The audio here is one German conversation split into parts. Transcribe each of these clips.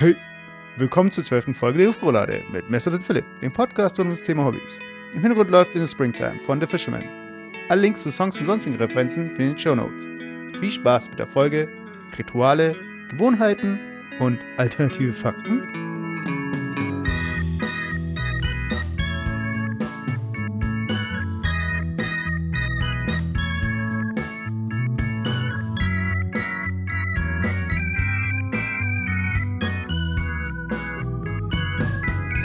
Hey, willkommen zur zwölften Folge der Hufroulade mit Messer und Philipp, dem Podcast rund ums Thema Hobbys. Im Hintergrund läuft In the Springtime von The Fisherman. Alle Links zu Songs und sonstigen Referenzen findet ihr in den Show Notes. Viel Spaß mit der Folge, Rituale, Gewohnheiten und alternative Fakten.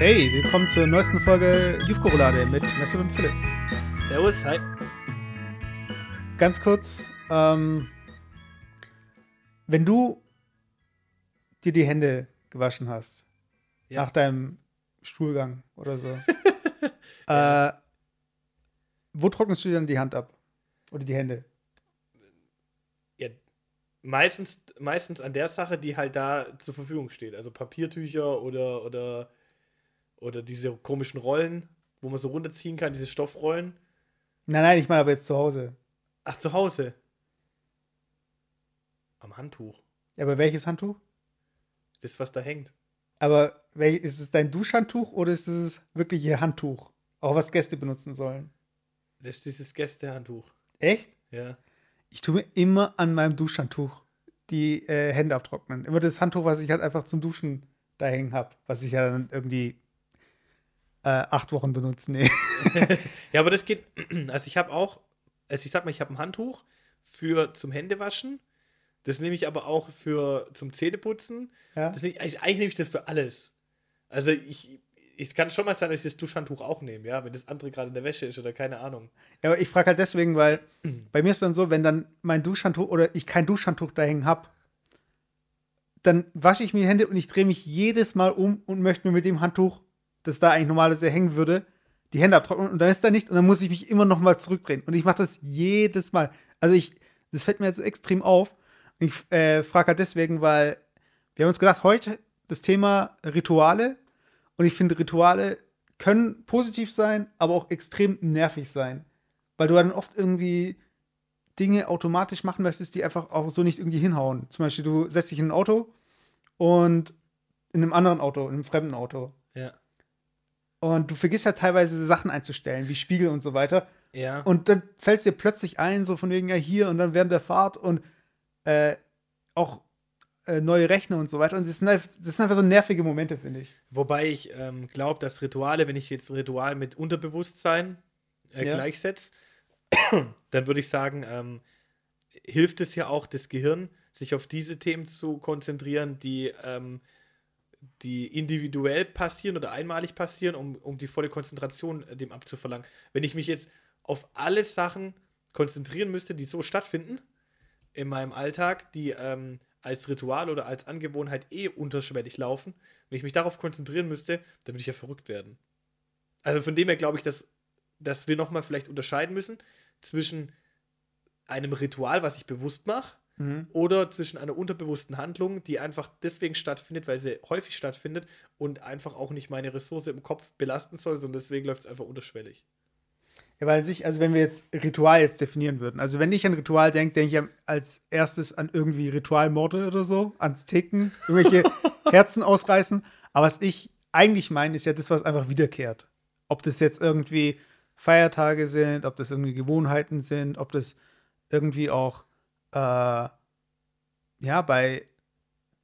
Hey, willkommen zur neuesten Folge Jufko-Roulade mit Messer und Philipp. Servus, hi. Ganz kurz, ähm, wenn du dir die Hände gewaschen hast, Ja. nach deinem Stuhlgang oder so, äh, wo trocknest du dir dann die Hand ab? Oder die Hände? Ja, meistens, meistens an der Sache, die halt da zur Verfügung steht. Also Papiertücher oder, oder, oder diese komischen Rollen, wo man so runterziehen kann, diese Stoffrollen. Nein, nein, ich meine aber jetzt zu Hause. Ach, zu Hause. Am Handtuch. Ja, aber welches Handtuch? Das, was da hängt. Aber ist es dein Duschhandtuch oder ist es wirklich ihr Handtuch? Auch was Gäste benutzen sollen. Das ist dieses Gästehandtuch. Echt? Ja. Ich tue mir immer an meinem Duschhandtuch die äh, Hände abtrocknen. Immer das Handtuch, was ich halt einfach zum Duschen da hängen habe. Was ich ja dann irgendwie äh, acht Wochen benutze. Nee. Ja, aber das geht. Also ich habe auch, also ich sag mal, ich habe ein Handtuch für zum Händewaschen. Das nehme ich aber auch für zum Zähneputzen. Ja? Das nicht, eigentlich, eigentlich nehme ich das für alles. Also ich, es kann schon mal sein, dass ich das Duschhandtuch auch nehme, ja, wenn das andere gerade in der Wäsche ist oder keine Ahnung. ja, aber ich frage halt deswegen, weil bei mir ist dann so, wenn dann mein Duschhandtuch oder ich kein Duschhandtuch da hängen habe, dann wasche ich mir die Hände und ich drehe mich jedes Mal um und möchte mir mit dem Handtuch, das da eigentlich normalerweise hängen würde, die Hände abtrocknen und dann ist da nicht und dann muss ich mich immer noch mal zurückdrehen und ich mache das jedes Mal. Also ich, das fällt mir halt so extrem auf. Und ich äh, frage halt deswegen, weil wir haben uns gedacht, heute das Thema Rituale und ich finde Rituale können positiv sein, aber auch extrem nervig sein, weil du dann oft irgendwie Dinge automatisch machen möchtest, die einfach auch so nicht irgendwie hinhauen. Zum Beispiel, du setzt dich in ein Auto und in einem anderen Auto, in einem fremden Auto. Und du vergisst ja teilweise Sachen einzustellen, wie Spiegel und so weiter. Ja. Und dann fällt es dir plötzlich ein, so von wegen, ja, hier und dann während der Fahrt und äh, auch äh, neue Rechner und so weiter. Und das sind, einfach- das sind einfach so nervige Momente, finde ich. Wobei ich ähm, glaube, dass Rituale, wenn ich jetzt ein Ritual mit Unterbewusstsein äh, Ja. gleichsetze, dann würde ich sagen, ähm, hilft es ja auch das Gehirn, sich auf diese Themen zu konzentrieren, die, ähm, die individuell passieren oder einmalig passieren, um, um die volle Konzentration äh, dem abzuverlangen. Wenn ich mich jetzt auf alle Sachen konzentrieren müsste, die so stattfinden in meinem Alltag, die ähm, als Ritual oder als Angewohnheit eh unterschwellig laufen, wenn ich mich darauf konzentrieren müsste, dann würde ich ja verrückt werden. Also von dem her glaube ich, dass, dass wir nochmal vielleicht unterscheiden müssen zwischen einem Ritual, was ich bewusst mache, oder zwischen einer unterbewussten Handlung, die einfach deswegen stattfindet, weil sie häufig stattfindet und einfach auch nicht meine Ressource im Kopf belasten soll, sondern deswegen läuft es einfach unterschwellig. Ja, weil sich, also wenn wir jetzt Ritual jetzt definieren würden, also wenn ich an Ritual denke, denke ich als erstes an irgendwie Ritualmorde oder so, ans Ticken, irgendwelche Herzen ausreißen. Aber was ich eigentlich meine, ist ja das, was einfach wiederkehrt. Ob das jetzt irgendwie Feiertage sind, ob das irgendwie Gewohnheiten sind, ob das irgendwie auch, äh, ja, bei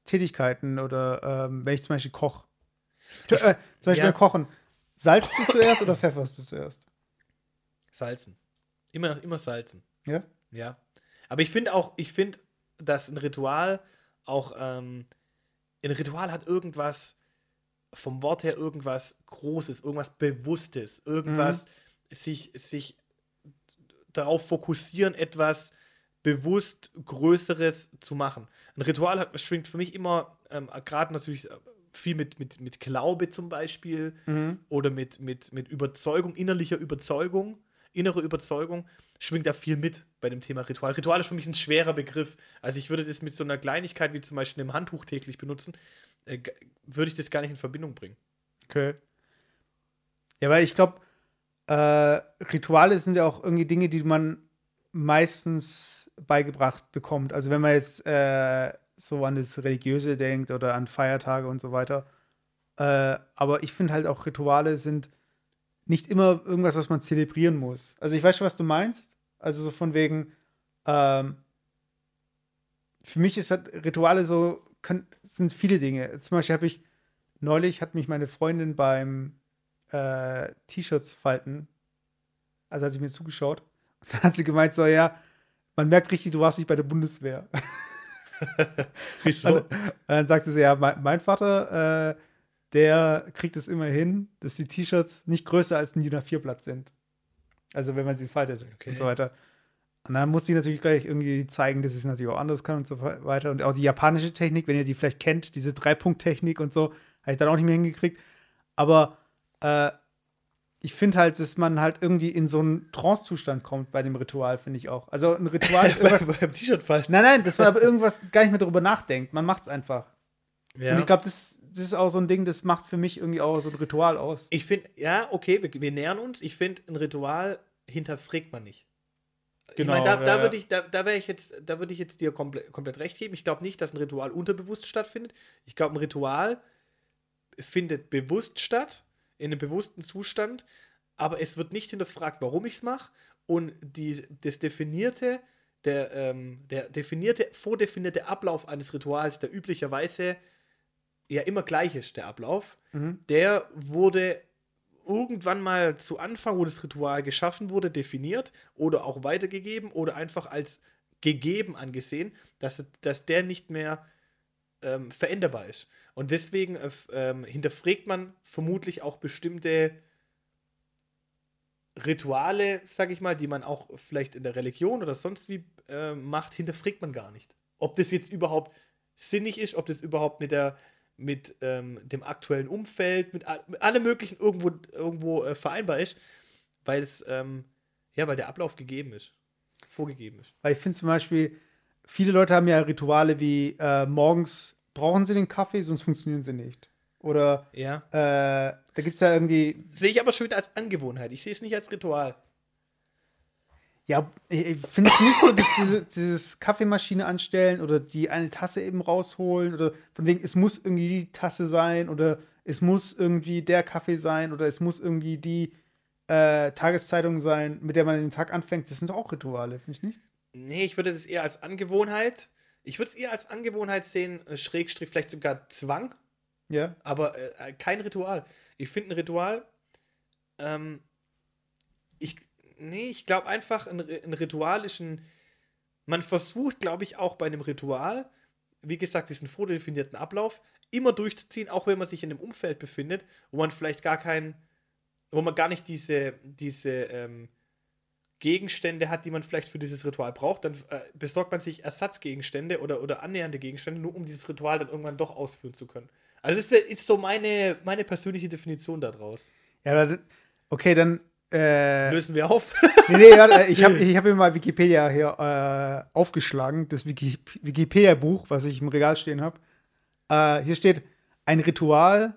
Tätigkeiten oder ähm, wenn ich zum Beispiel koche. Äh, zum Beispiel ja. beim Kochen. Salzt du zuerst oder pfefferst du zuerst? Salzen. Immer, immer salzen. Ja? Ja. Aber ich finde auch, ich finde, dass ein Ritual auch, ähm, ein Ritual hat irgendwas, vom Wort her irgendwas Großes, irgendwas Bewusstes, irgendwas sich, sich darauf fokussieren, etwas bewusst Größeres zu machen. Ein Ritual hat, schwingt für mich immer, ähm, gerade natürlich äh, viel mit, mit, mit Glaube zum Beispiel oder mit, mit, mit Überzeugung, innerlicher Überzeugung, innere Überzeugung, schwingt da viel mit bei dem Thema Ritual. Ritual ist für mich ein schwerer Begriff. Also ich würde das mit so einer Kleinigkeit wie zum Beispiel einem Handtuch täglich benutzen, äh, würde ich das gar nicht in Verbindung bringen. Okay. Ja, weil ich glaube, äh, Rituale sind ja auch irgendwie Dinge, die man meistens beigebracht bekommt. Also wenn man jetzt äh, so an das Religiöse denkt oder an Feiertage und so weiter. Äh, aber ich finde halt auch Rituale sind nicht immer irgendwas, was man zelebrieren muss. Also ich weiß schon, was du meinst. Also so von wegen, ähm, für mich ist halt Rituale so, können, sind viele Dinge. Zum Beispiel habe ich neulich, hat mich meine Freundin beim äh, T-Shirts falten, also hat sie mir zugeschaut, und dann hat sie gemeint, so ja, man merkt richtig, du warst nicht bei der Bundeswehr. Wieso? Und dann sagte sie, ja, mein, mein Vater, äh, der kriegt es immer hin, dass die T-Shirts nicht größer als ein DIN A4-Blatt sind. Also wenn man sie faltet Okay. und so weiter. Und dann muss sie natürlich gleich irgendwie zeigen, dass sie es natürlich auch anders kann und so weiter. Und auch die japanische Technik, wenn ihr die vielleicht kennt, diese Drei-Punkt-Technik und so, habe ich dann auch nicht mehr hingekriegt. Aber äh, ich finde halt, dass man halt irgendwie in so einen Trance-Zustand kommt bei dem Ritual, finde ich auch. Also ein Ritual ist irgendwas. beim T-Shirt falten. Nein, nein, dass man aber irgendwas gar nicht mehr darüber nachdenkt. Man macht es einfach. Ja. Und ich glaube, das, das ist auch so ein Ding, das macht für mich irgendwie auch so ein Ritual aus. Ich finde, ja, okay, wir, wir nähern uns. Ich finde, ein Ritual hinterfragt man nicht. Genau, ich meine, da, ja, da würde ich, da, da ich jetzt, da würde ich jetzt dir komple komplett recht geben. Ich glaube nicht, dass ein Ritual unterbewusst stattfindet. Ich glaube, ein Ritual findet bewusst statt, in einem bewussten Zustand, aber es wird nicht hinterfragt, warum ich es mache. Und die, das definierte, der, ähm, der definierte, vordefinierte Ablauf eines Rituals, der üblicherweise ja immer gleich ist, der Ablauf, Mhm. der wurde irgendwann mal zu Anfang, wo das Ritual geschaffen wurde, definiert oder auch weitergegeben oder einfach als gegeben angesehen, dass, dass der nicht mehr ähm, veränderbar ist. Und deswegen äh, ähm, hinterfragt man vermutlich auch bestimmte Rituale, sag ich mal, die man auch vielleicht in der Religion oder sonst wie äh, macht, hinterfragt man gar nicht. Ob das jetzt überhaupt sinnig ist, ob das überhaupt mit der mit ähm, dem aktuellen Umfeld, mit, mit allem möglichen irgendwo, irgendwo äh, vereinbar ist, weil es, ähm, ja, weil der Ablauf gegeben ist, vorgegeben ist. Weil ich finde zum Beispiel, viele Leute haben ja Rituale wie äh, morgens brauchen sie den Kaffee, sonst funktionieren sie nicht. Oder Ja. äh, da gibt es ja irgendwie, Sehe ich aber schon wieder als Angewohnheit. Ich sehe es nicht als Ritual. ja, ich, ich finde es nicht so, dass diese, dieses Kaffeemaschine anstellen oder die eine Tasse eben rausholen oder von wegen, es muss irgendwie die Tasse sein oder es muss irgendwie der Kaffee sein oder es muss irgendwie die äh, Tageszeitung sein, mit der man den Tag anfängt. Das sind doch auch Rituale, finde ich nicht? Nee, ich würde das eher als Angewohnheit. Ich würde es eher als Angewohnheit sehen, äh, Schrägstrich, vielleicht sogar Zwang, Ja. aber äh, kein Ritual. Ich finde ein Ritual, ähm, ich, nee, ich glaube einfach, ein, ein Ritual ist ein, man versucht, glaube ich, auch bei einem Ritual, wie gesagt, diesen vordefinierten Ablauf immer durchzuziehen, auch wenn man sich in einem Umfeld befindet, wo man vielleicht gar keinen, wo man gar nicht diese, diese ähm, Gegenstände hat, die man vielleicht für dieses Ritual braucht, dann äh, besorgt man sich Ersatzgegenstände oder, oder annähernde Gegenstände, nur um dieses Ritual dann irgendwann doch ausführen zu können. Also das wär- ist so meine, meine persönliche Definition daraus. Ja, aber, okay, dann äh, Lösen wir auf. Nee, nee, warte, ich habe ich hab mir mal Wikipedia hier äh, aufgeschlagen, das Wiki Wikipedia-Buch, was ich im Regal stehen habe. Äh, hier steht, ein Ritual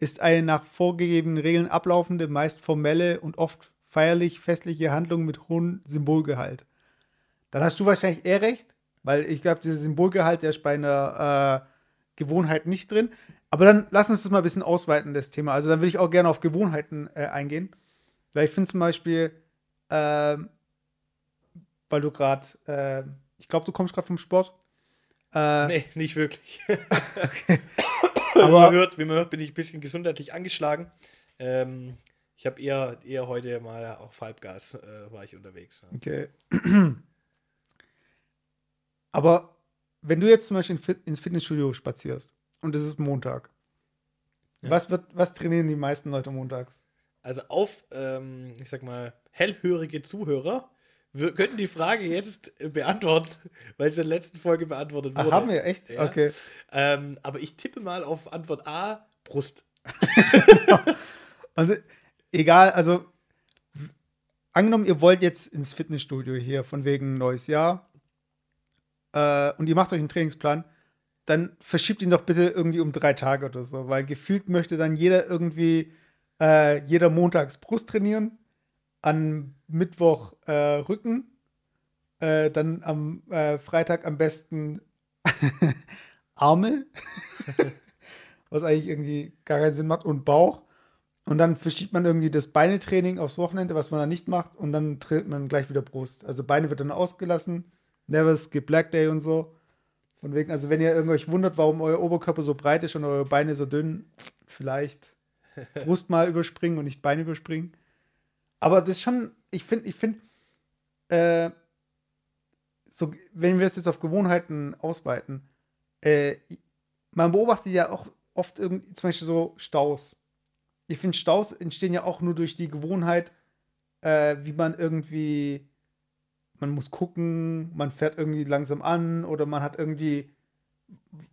ist eine nach vorgegebenen Regeln ablaufende, meist formelle und oft feierlich festliche Handlung mit hohem Symbolgehalt. Dann hast du wahrscheinlich eher recht, weil ich glaube, dieser Symbolgehalt, der ist bei einer äh, Gewohnheit nicht drin. Aber dann lass uns das mal ein bisschen ausweiten, das Thema. Also dann würde ich auch gerne auf Gewohnheiten äh, eingehen. Weil ich finde zum Beispiel, ähm, weil du gerade, äh, ich glaube, du kommst gerade vom Sport. Äh, nee, nicht wirklich. Aber- wie, man hört, wie man hört, bin ich ein bisschen gesundheitlich angeschlagen. Ähm, ich habe eher, eher heute mal auf Halbgas äh, war ich unterwegs. Ja. Okay. Aber wenn du jetzt zum Beispiel ins Fitnessstudio spazierst und es ist Montag, Ja. was, wird, was trainieren die meisten Leute montags? Also auf, ähm, ich sag mal, hellhörige Zuhörer wir könnten die Frage jetzt äh, beantworten, weil es in der letzten Folge beantwortet Ach, wurde. haben wir echt? Ja. Okay. Ähm, aber ich tippe mal auf Antwort A, Brust. Also, egal, also angenommen, ihr wollt jetzt ins Fitnessstudio hier von wegen neues Jahr äh, und ihr macht euch einen Trainingsplan, dann verschiebt ihn doch bitte irgendwie um drei Tage oder so, weil gefühlt möchte dann jeder irgendwie äh, jeder montags Brust trainieren, an Mittwoch äh, Rücken, äh, dann am äh, Freitag am besten Arme, was eigentlich irgendwie gar keinen Sinn macht, und Bauch. Und dann verschiebt man irgendwie das Beinetraining aufs Wochenende, was man dann nicht macht, und dann trainiert man gleich wieder Brust. Also Beine wird dann ausgelassen. Never skip Black Day und so. Von wegen, also wenn ihr irgendwelch wundert, warum euer Oberkörper so breit ist und eure Beine so dünn, vielleicht Brust mal überspringen und nicht Beine überspringen. Aber das ist schon, ich finde, ich finde, äh, so, wenn wir es jetzt auf Gewohnheiten ausweiten, äh, man beobachtet ja auch oft irgendwie, zum Beispiel so Staus. Ich finde, Staus entstehen ja auch nur durch die Gewohnheit, äh, wie man irgendwie, man muss gucken, man fährt irgendwie langsam an oder man hat irgendwie,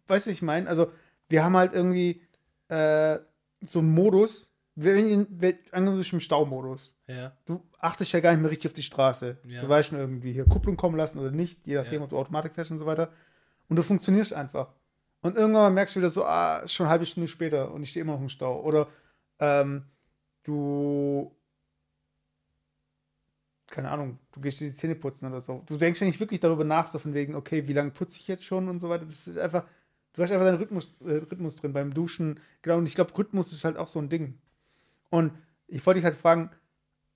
weißt du, ich meine, also wir haben halt irgendwie äh, so einen Modus, wenn, wenn, angenommen im Staumodus. Ja. Du achtest ja gar nicht mehr richtig auf die Straße. Ja. Du weißt schon irgendwie hier Kupplung kommen lassen oder nicht, je nachdem, Ja. ob du Automatik fährst und so weiter. Und du funktionierst einfach. Und irgendwann merkst du wieder so, ah, ist schon eine halbe Stunde später und ich stehe immer noch im Stau. Oder ähm, du, keine Ahnung, du gehst dir die Zähne putzen oder so. Du denkst ja nicht wirklich darüber nach, so von wegen, okay, wie lange putze ich jetzt schon und so weiter. Das ist einfach, du hast einfach deinen Rhythmus, äh, Rhythmus drin beim Duschen. Genau, und ich glaube, Rhythmus ist halt auch so ein Ding. Und ich wollte dich halt fragen,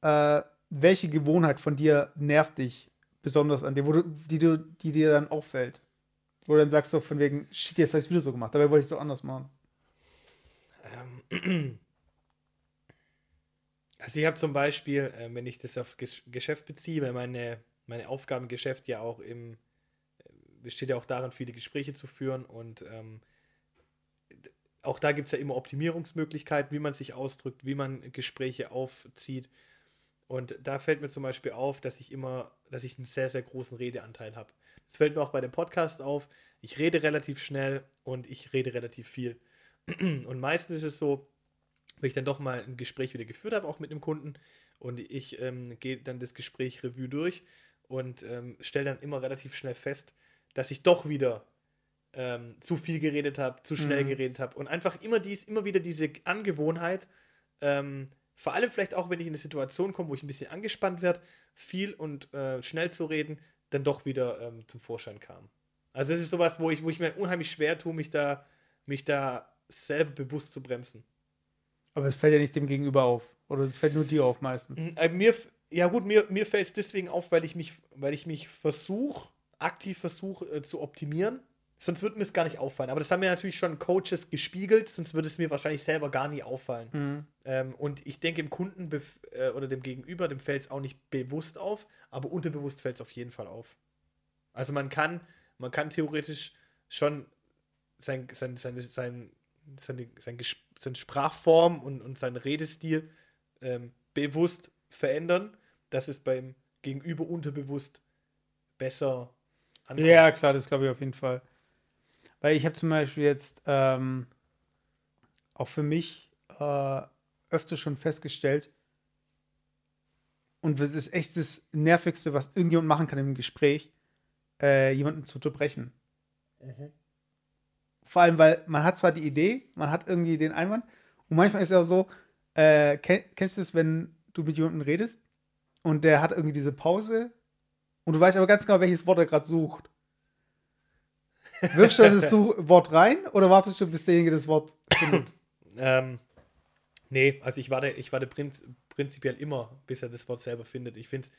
äh, welche Gewohnheit von dir nervt dich besonders an dir, wo du, die, du, die dir dann auffällt? Wo du dann sagst so von wegen, shit, jetzt habe ich wieder so gemacht, dabei wollte ich es so anders machen. Ähm, also ich habe zum Beispiel, äh, wenn ich das aufs Ges Geschäft beziehe, weil meine, meine Aufgabe im Geschäft ja auch im, äh, besteht ja auch darin, viele Gespräche zu führen und ähm, auch da gibt es ja immer Optimierungsmöglichkeiten, wie man sich ausdrückt, wie man Gespräche aufzieht. Und da fällt mir zum Beispiel auf, dass ich immer, dass ich einen sehr, sehr großen Redeanteil habe. Das fällt mir auch bei dem Podcast auf. Ich rede relativ schnell und ich rede relativ viel. Und meistens ist es so, wenn ich dann doch mal ein Gespräch wieder geführt habe, auch mit einem Kunden, und ich ähm, gehe dann das Gespräch Revue durch und ähm, stelle dann immer relativ schnell fest, dass ich doch wieder ähm, zu viel geredet habe, zu schnell Mhm. geredet habe und einfach immer dies, immer wieder diese Angewohnheit, ähm, vor allem vielleicht auch, wenn ich in eine Situation komme, wo ich ein bisschen angespannt werde, viel und äh, schnell zu reden, dann doch wieder ähm, zum Vorschein kam. Also es ist sowas, wo ich, wo ich mir unheimlich schwer tue, mich da, mich da selber bewusst zu bremsen. Aber es fällt ja nicht dem Gegenüber auf. Oder es fällt nur dir auf meistens. Äh, mir, ja gut, mir, mir fällt es deswegen auf, weil ich mich, weil ich mich versuche, aktiv versuche äh, zu optimieren. Sonst würde mir es gar nicht auffallen. Aber das haben mir natürlich schon Coaches gespiegelt, sonst würde es mir wahrscheinlich selber gar nie auffallen. Mhm. Ähm, und ich denke, dem Kunden äh, oder dem Gegenüber, dem fällt es auch nicht bewusst auf, aber unterbewusst fällt es auf jeden Fall auf. Also man kann, man kann theoretisch schon sein, sein, sein, sein, seine, sein, seine Sprachform und, und seinen Redestil ähm, bewusst verändern, dass es beim Gegenüber unterbewusst besser ankommt. Ja, klar, das glaube ich auf jeden Fall. Weil ich habe zum Beispiel jetzt ähm, auch für mich äh, öfter schon festgestellt, und das ist echt das Nervigste, was irgendjemand machen kann im Gespräch, äh, jemanden zu unterbrechen. Mhm. Vor allem, weil man hat zwar die Idee, man hat irgendwie den Einwand, und manchmal ist es auch so, äh, kenn, kennst du es, wenn du mit jemandem redest und der hat irgendwie diese Pause und du weißt aber ganz genau, welches Wort er gerade sucht. Wirfst du das Wort rein oder wartest du, bis derjenige das Wort findet? Ähm, nee, also ich warte, ich warte prinz, prinzipiell immer, bis er das Wort selber findet. Ich finde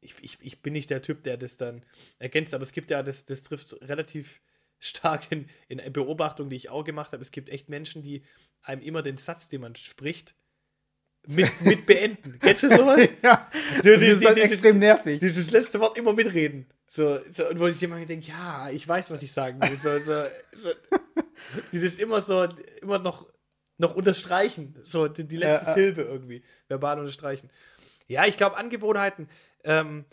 ich, ich, ich bin nicht der Typ, der das dann ergänzt, aber es gibt ja, das, das trifft relativ stark in, in Beobachtung, die ich auch gemacht habe. Es gibt echt Menschen, die einem immer den Satz, den man spricht, mit, mit beenden. Kennst du sowas? ja, Die- das die- ist halt die- die- extrem nervig. Dieses letzte Wort immer mitreden. So, so und wo ich immer denke, ja, ich weiß, was ich sagen will. So, so, so, die das immer so, immer noch, noch unterstreichen. So, die, die letzte ja. Silbe irgendwie. Verbal unterstreichen. Ja, ich glaube, Angewohnheiten, ähm,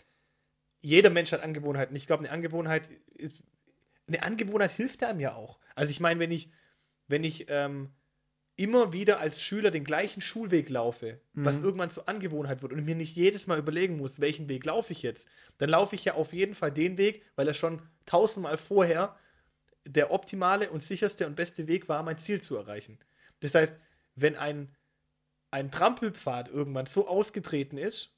jeder Mensch hat Angewohnheiten. Ich glaube, eine Angewohnheit ist, eine Angewohnheit hilft einem ja auch. Also ich meine, wenn ich, wenn ich ähm, immer wieder als Schüler den gleichen Schulweg laufe, was Mhm. irgendwann zur Angewohnheit wird und mir nicht jedes Mal überlegen muss, welchen Weg laufe ich jetzt, dann laufe ich ja auf jeden Fall den Weg, weil er schon tausendmal vorher der optimale und sicherste und beste Weg war, mein Ziel zu erreichen. Das heißt, wenn ein, ein Trampelpfad irgendwann so ausgetreten ist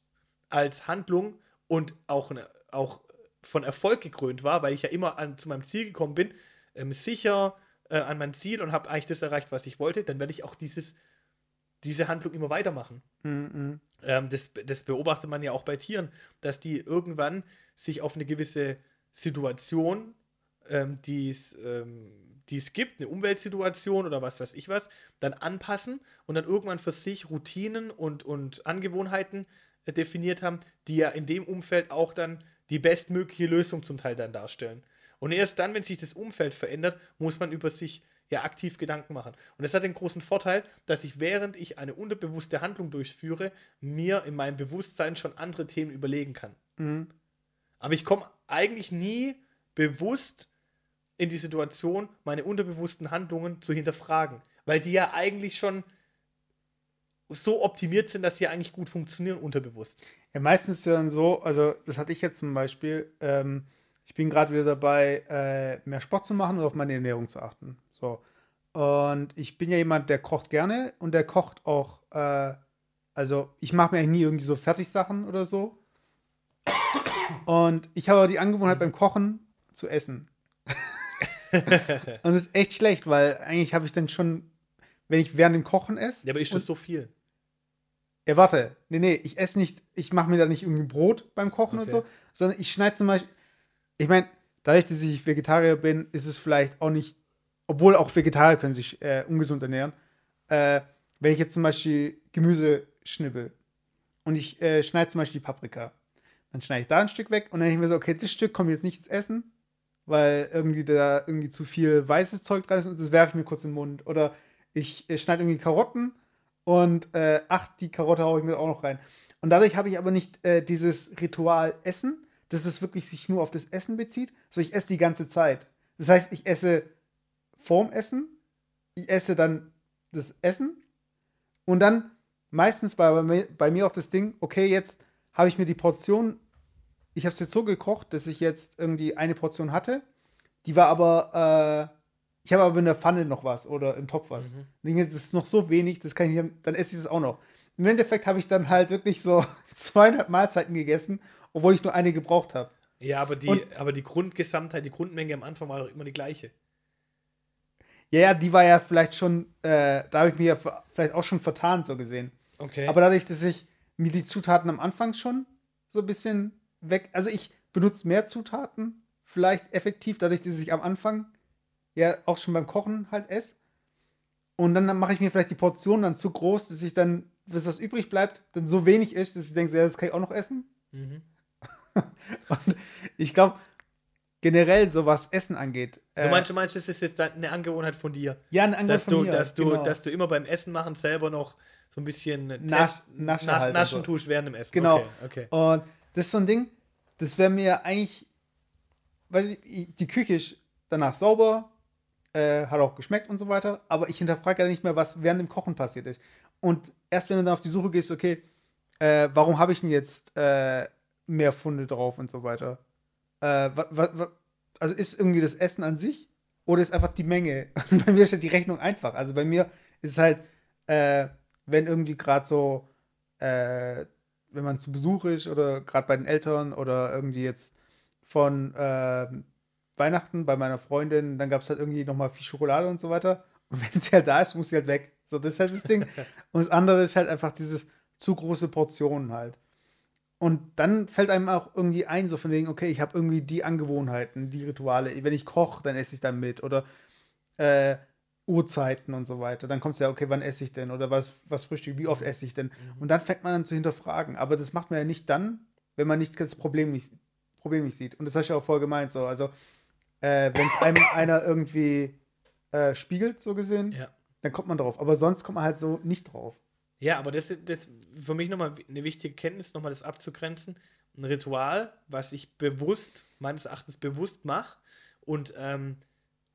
als Handlung und auch, eine, auch von Erfolg gekrönt war, weil ich ja immer an, zu meinem Ziel gekommen bin, ähm, sicher äh, an mein Ziel und habe eigentlich das erreicht, was ich wollte, dann werde ich auch dieses, diese Handlung immer weitermachen. Mhm. Ähm, das, das beobachtet man ja auch bei Tieren, dass die irgendwann sich auf eine gewisse Situation, ähm, die es ähm, die es gibt, eine Umweltsituation oder was weiß ich was, dann anpassen und dann irgendwann für sich Routinen und, und Angewohnheiten äh, definiert haben, die ja in dem Umfeld auch dann die bestmögliche Lösung zum Teil dann darstellen. Und erst dann, wenn sich das Umfeld verändert, muss man über sich ja aktiv Gedanken machen. Und das hat den großen Vorteil, dass ich während ich eine unterbewusste Handlung durchführe, mir in meinem Bewusstsein schon andere Themen überlegen kann. Mhm. Aber ich komme eigentlich nie bewusst in die Situation, meine unterbewussten Handlungen zu hinterfragen, weil die ja eigentlich schon so optimiert sind, dass sie eigentlich gut funktionieren unterbewusst. Ja, meistens ist ja dann so, also das hatte ich jetzt zum Beispiel, ähm, ich bin gerade wieder dabei, äh, mehr Sport zu machen und auf meine Ernährung zu achten. So. Und ich bin ja jemand, der kocht gerne und der kocht auch, äh, also ich mache mir eigentlich nie irgendwie so Fertigsachen oder so. Und ich habe aber die Angewohnheit beim Kochen zu essen. und das ist echt schlecht, weil eigentlich habe ich dann schon, wenn ich während dem Kochen esse. Ja, aber ist und- das so viel? Ja, warte. Nee, nee, ich esse nicht, ich mache mir da nicht irgendwie Brot beim Kochen Okay. und so, sondern ich schneide zum Beispiel, ich meine, dadurch, dass ich Vegetarier bin, ist es vielleicht auch nicht, obwohl auch Vegetarier können sich äh, ungesund ernähren, äh, wenn ich jetzt zum Beispiel Gemüse schnibbel und ich äh, schneide zum Beispiel Paprika, dann schneide ich da ein Stück weg und dann denke ich mir so, okay, das Stück kommt jetzt nicht ins Essen, weil irgendwie da irgendwie zu viel weißes Zeug dran ist und das werfe ich mir kurz in den Mund. Oder ich äh, schneide irgendwie Karotten und äh, ach, die Karotte haue ich mir auch noch rein. Und dadurch habe ich aber nicht äh, dieses Ritual Essen, dass es wirklich sich nur auf das Essen bezieht, sondern ich esse die ganze Zeit. Das heißt, ich esse vorm Essen, ich esse dann das Essen und dann meistens war bei mir, bei mir auch das Ding, okay, jetzt habe ich mir die Portion, ich habe es jetzt so gekocht, dass ich jetzt irgendwie eine Portion hatte, die war aber, äh, ich habe aber in der Pfanne noch was oder im Topf was. Mhm. Das ist noch so wenig, das kann ich, dann esse ich das auch noch. Im Endeffekt habe ich dann halt wirklich so zweieinhalb Mahlzeiten gegessen, obwohl ich nur eine gebraucht habe. Ja, aber die, Und- aber die Grundgesamtheit, die Grundmenge am Anfang war doch immer die gleiche. Ja, ja, die war ja vielleicht schon, äh, da habe ich mich ja vielleicht auch schon vertan, so gesehen. Okay. Aber dadurch, dass ich mir die Zutaten am Anfang schon so ein bisschen weg, also ich benutze mehr Zutaten, vielleicht effektiv, dadurch, dass ich am Anfang ja auch schon beim Kochen halt esse. Und dann mache ich mir vielleicht die Portion dann zu groß, dass ich dann, das, was übrig bleibt, dann so wenig ist, dass ich denke, ja, das kann ich auch noch essen. mhm. Und ich glaube, generell so was Essen angeht. Du meinst, du meinst, das ist jetzt eine Angewohnheit von dir, ja, ein Angebot dass du, von mir, dass, du, genau. dass du immer beim Essen machen selber noch so ein bisschen Nasch- Test- Nasche Na- halt Naschen so. tust während dem Essen. Genau. Okay, okay. Und das ist so ein Ding, das wäre mir eigentlich, weiß ich- die Küche ist danach sauber, äh, hat auch geschmeckt und so weiter, aber ich hinterfrage ja nicht mehr, was während dem Kochen passiert ist. Und erst wenn du dann auf die Suche gehst, okay, äh, warum habe ich denn jetzt äh, mehr Funde drauf und so weiter? Äh, also ist irgendwie das Essen an sich oder ist einfach die Menge? Bei mir steht die Rechnung einfach. Also bei mir ist es halt, äh, wenn irgendwie gerade so, wenn man zu Besuch ist oder gerade bei den Eltern oder irgendwie jetzt von ähm, Weihnachten bei meiner Freundin, dann gab es halt irgendwie nochmal viel Schokolade und so weiter. Und wenn sie halt da ist, muss sie halt weg. So, das ist halt das Ding. und das andere ist halt einfach dieses zu große Portionen halt. Und dann fällt einem auch irgendwie ein, so von wegen, okay, ich habe irgendwie die Angewohnheiten, die Rituale. Wenn ich koche, dann esse ich dann mit. Oder äh, Uhrzeiten und so weiter. Dann kommt es ja, okay, wann esse ich denn? Oder was, was frühstück, wie oft esse ich denn? Und dann fängt man an zu hinterfragen. Aber das macht man ja nicht dann, wenn man nicht das Problem nicht, Problem nicht sieht. Und das hast du ja auch voll gemeint. So. Also, äh, wenn es einem einer irgendwie äh, spiegelt, so gesehen, Ja. dann kommt man drauf. Aber sonst kommt man halt so nicht drauf. Ja, aber das ist für mich nochmal eine wichtige Kenntnis, nochmal das abzugrenzen. Ein Ritual, was ich bewusst, meines Erachtens bewusst mache und ähm,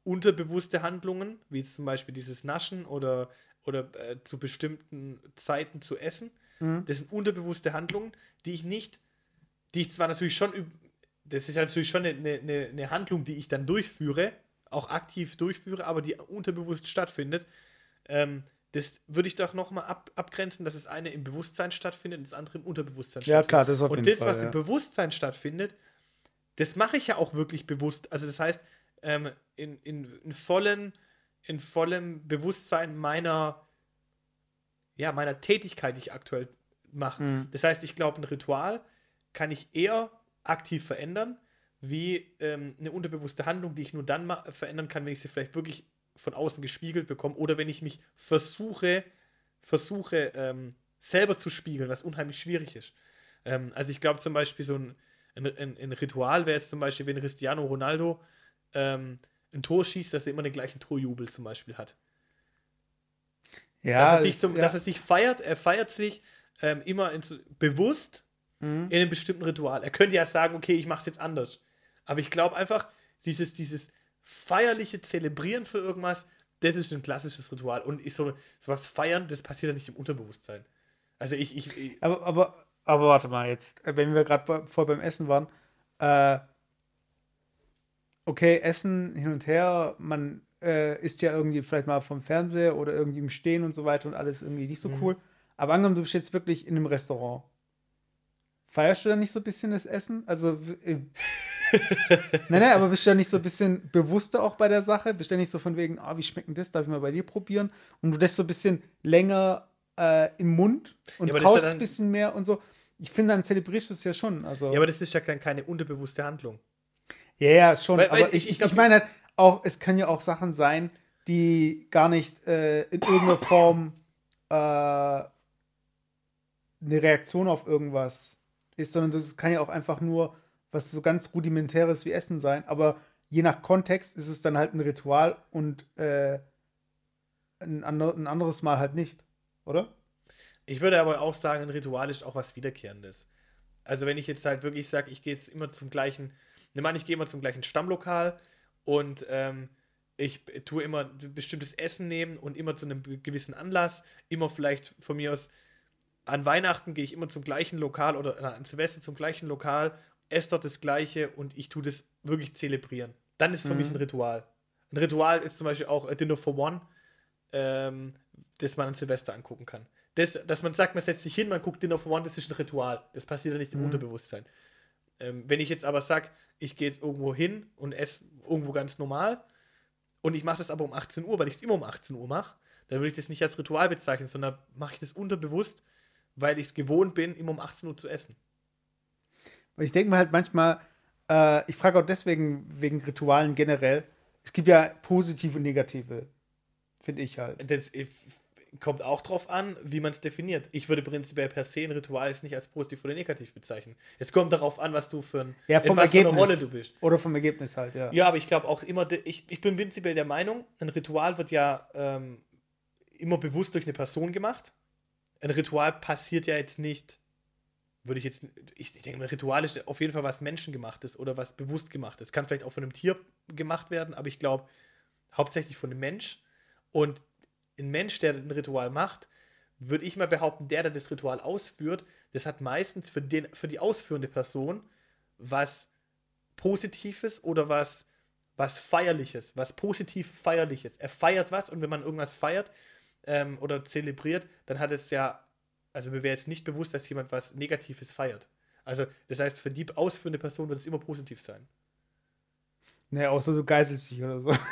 unterbewusste Handlungen, wie zum Beispiel dieses Naschen oder, oder äh, zu bestimmten Zeiten zu essen, Mhm. das sind unterbewusste Handlungen, die ich nicht, die ich zwar natürlich schon, das ist ja natürlich schon eine, eine, eine Handlung, die ich dann durchführe, auch aktiv durchführe, aber die unterbewusst stattfindet. Ähm, das würde ich doch nochmal ab, abgrenzen, dass das eine im Bewusstsein stattfindet und das andere im Unterbewusstsein Ja, stattfindet. klar, das auf und jeden das, Fall. was ja. im Bewusstsein stattfindet, das mache ich ja auch wirklich bewusst. Also das heißt, ähm, in, in, in, vollen, in vollem Bewusstsein meiner, ja, meiner Tätigkeit, die ich aktuell mache. Mhm. Das heißt, ich glaube, ein Ritual kann ich eher aktiv verändern, wie ähm, eine unterbewusste Handlung, die ich nur dann verändern kann, wenn ich sie vielleicht wirklich von außen gespiegelt bekomme oder wenn ich mich versuche, versuche ähm, selber zu spiegeln, was unheimlich schwierig ist. Ähm, also ich glaube zum Beispiel so ein, ein, ein, ein Ritual wäre jetzt zum Beispiel, wenn Cristiano Ronaldo ähm, ein Tor schießt, dass er immer den gleichen Torjubel zum Beispiel hat. Ja, dass er sich, zum, ja. dass er sich feiert, er feiert sich ähm, immer ins, bewusst mhm. in einem bestimmten Ritual. Er könnte ja sagen, okay, ich mache es jetzt anders. Aber ich glaube einfach, dieses, dieses feierliche Zelebrieren für irgendwas, das ist ein klassisches Ritual. Und ich so sowas feiern, das passiert ja nicht im Unterbewusstsein. Also ich. ich, ich aber, aber, aber warte mal, jetzt, wenn wir gerade vor beim Essen waren, äh, okay, Essen hin und her, man äh, isst ja irgendwie vielleicht mal vom Fernseher oder irgendwie im Stehen und so weiter und alles irgendwie nicht so mhm. cool. Aber angenommen, du bist jetzt wirklich in einem Restaurant. Feierst du dann nicht so ein bisschen das Essen? Also, äh, nein, nein, aber bist du ja nicht so ein bisschen bewusster auch bei der Sache? Bist du ja nicht so von wegen, ah, wie schmeckt denn das? Darf ich mal bei dir probieren? Und du das so ein bisschen länger äh, im Mund und ja, kaust ja ein bisschen mehr und so. Ich finde, dann zelebrierst du es ja schon. Also. Ja, aber das ist ja keine unterbewusste Handlung. Ja, ja, schon. Weil, aber ich, ich, ich, ich meine halt auch, es können ja auch Sachen sein, die gar nicht äh, in irgendeiner Form äh, eine Reaktion auf irgendwas ist, sondern das kann ja auch einfach nur was so ganz rudimentäres wie Essen sein. Aber je nach Kontext ist es dann halt ein Ritual und äh, ein, andre, ein anderes Mal halt nicht, oder? Ich würde aber auch sagen, ein Ritual ist auch was Wiederkehrendes. Also wenn ich jetzt halt wirklich sage, ich gehe jetzt immer zum gleichen, nimm an, ich gehe immer zum gleichen Stammlokal und ähm, ich tue immer bestimmtes Essen nehmen und immer zu einem gewissen Anlass, immer vielleicht von mir aus an Weihnachten gehe ich immer zum gleichen Lokal oder an Silvester zum gleichen Lokal, esse dort das Gleiche und ich tue das wirklich zelebrieren. Dann ist es für mhm. mich ein Ritual. Ein Ritual ist zum Beispiel auch Dinner for One, ähm, das man an Silvester angucken kann. Das, dass man sagt, man setzt sich hin, man guckt Dinner for One, das ist ein Ritual. Das passiert ja nicht im mhm. Unterbewusstsein. Ähm, wenn ich jetzt aber sage, ich gehe jetzt irgendwo hin und esse irgendwo ganz normal und ich mache das aber um 18 Uhr, weil ich es immer um 18 Uhr mache, dann würde ich das nicht als Ritual bezeichnen, sondern mache ich das unterbewusst, weil ich es gewohnt bin, immer um 18 Uhr zu essen. Ich denke mir halt manchmal, äh, ich frage auch deswegen wegen Ritualen generell. Es gibt ja positive und negative, finde ich halt. Das kommt auch drauf an, wie man es definiert. Ich würde prinzipiell per se ein Ritual jetzt nicht als positiv oder negativ bezeichnen. Es kommt darauf an, was du für, ein, ja, vom was Ergebnis. für eine Rolle du bist. Oder vom Ergebnis halt, ja. Ja, aber ich glaube auch immer, ich, ich bin prinzipiell der Meinung, ein Ritual wird ja ähm, immer bewusst durch eine Person gemacht ein Ritual passiert ja jetzt nicht, würde ich jetzt, ich, ich denke, ein Ritual ist auf jeden Fall was menschengemachtes oder was bewusst gemachtes. Kann vielleicht auch von einem Tier gemacht werden, aber ich glaube, hauptsächlich von einem Mensch. Und ein Mensch, der ein Ritual macht, würde ich mal behaupten, der, der das Ritual ausführt, das hat meistens für, den, für die ausführende Person was Positives oder was, was Feierliches, was positiv Feierliches. Er feiert was und wenn man irgendwas feiert, ähm, oder zelebriert, dann hat es ja, also mir wäre jetzt nicht bewusst, dass jemand was Negatives feiert. Also, das heißt, für die ausführende Person wird es immer positiv sein. Naja, außer du geißelst dich oder so.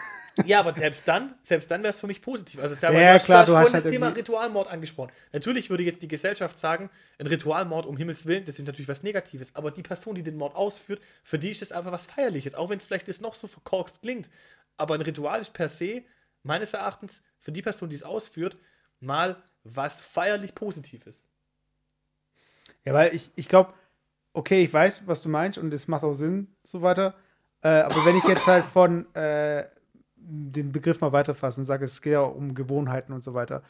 Ja, aber selbst dann, selbst dann wäre es für mich positiv. Also, ja, ja, du klar, du hast, du hast halt das Thema Ritualmord angesprochen. Natürlich würde jetzt die Gesellschaft sagen, ein Ritualmord um Himmels Willen, das ist natürlich was Negatives. Aber die Person, die den Mord ausführt, für die ist das einfach was Feierliches. Auch wenn es vielleicht das noch so verkorkst klingt. Aber ein Ritual ist per se meines Erachtens für die Person, die es ausführt, mal was feierlich Positives. Ja, weil ich, ich glaube, okay, ich weiß, was du meinst und es macht auch Sinn, so weiter. Äh, aber wenn ich jetzt halt von äh, den Begriff mal weiterfasse und sage, es geht ja um Gewohnheiten und so weiter.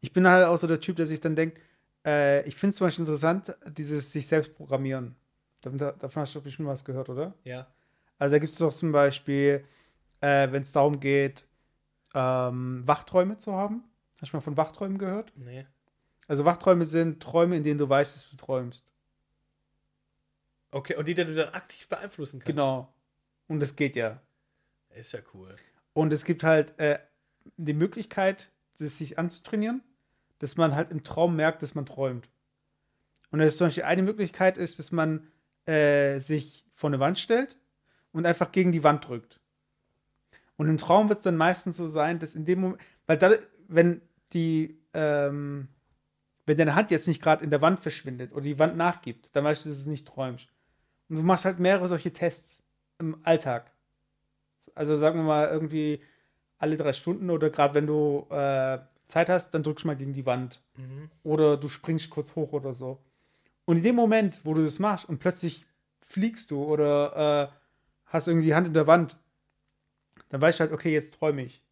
Ich bin halt auch so der Typ, der sich dann denkt, äh, ich finde es zum Beispiel interessant, dieses sich selbst programmieren. Davon, hast du bestimmt was gehört, oder? Ja. Also da gibt es doch zum Beispiel, äh, wenn es darum geht, ähm, Wachträume zu haben. Hast du mal von Wachträumen gehört? Nee. Also Wachträume sind Träume, in denen du weißt, dass du träumst. Okay, und die, die du dann aktiv beeinflussen kannst. Genau. Und das geht ja. Ist ja cool. Und es gibt halt äh, die Möglichkeit, sich anzutrainieren, dass man halt im Traum merkt, dass man träumt. Und das ist zum Beispiel eine Möglichkeit ist, dass man äh, sich vor eine Wand stellt und einfach gegen die Wand drückt. Und im Traum wird es dann meistens so sein, dass in dem Moment, weil da, wenn die, ähm, wenn deine Hand jetzt nicht gerade in der Wand verschwindet oder die Wand nachgibt, dann weißt du, dass du nicht träumst. Und du machst halt mehrere solche Tests im Alltag. Also sagen wir mal irgendwie alle drei Stunden oder gerade wenn du äh, Zeit hast, dann drückst du mal gegen die Wand. Mhm. Oder du springst kurz hoch oder so. Und in dem Moment, wo du das machst und plötzlich fliegst du oder äh, hast irgendwie die Hand in der Wand, dann weißt du halt, okay, jetzt träume ich.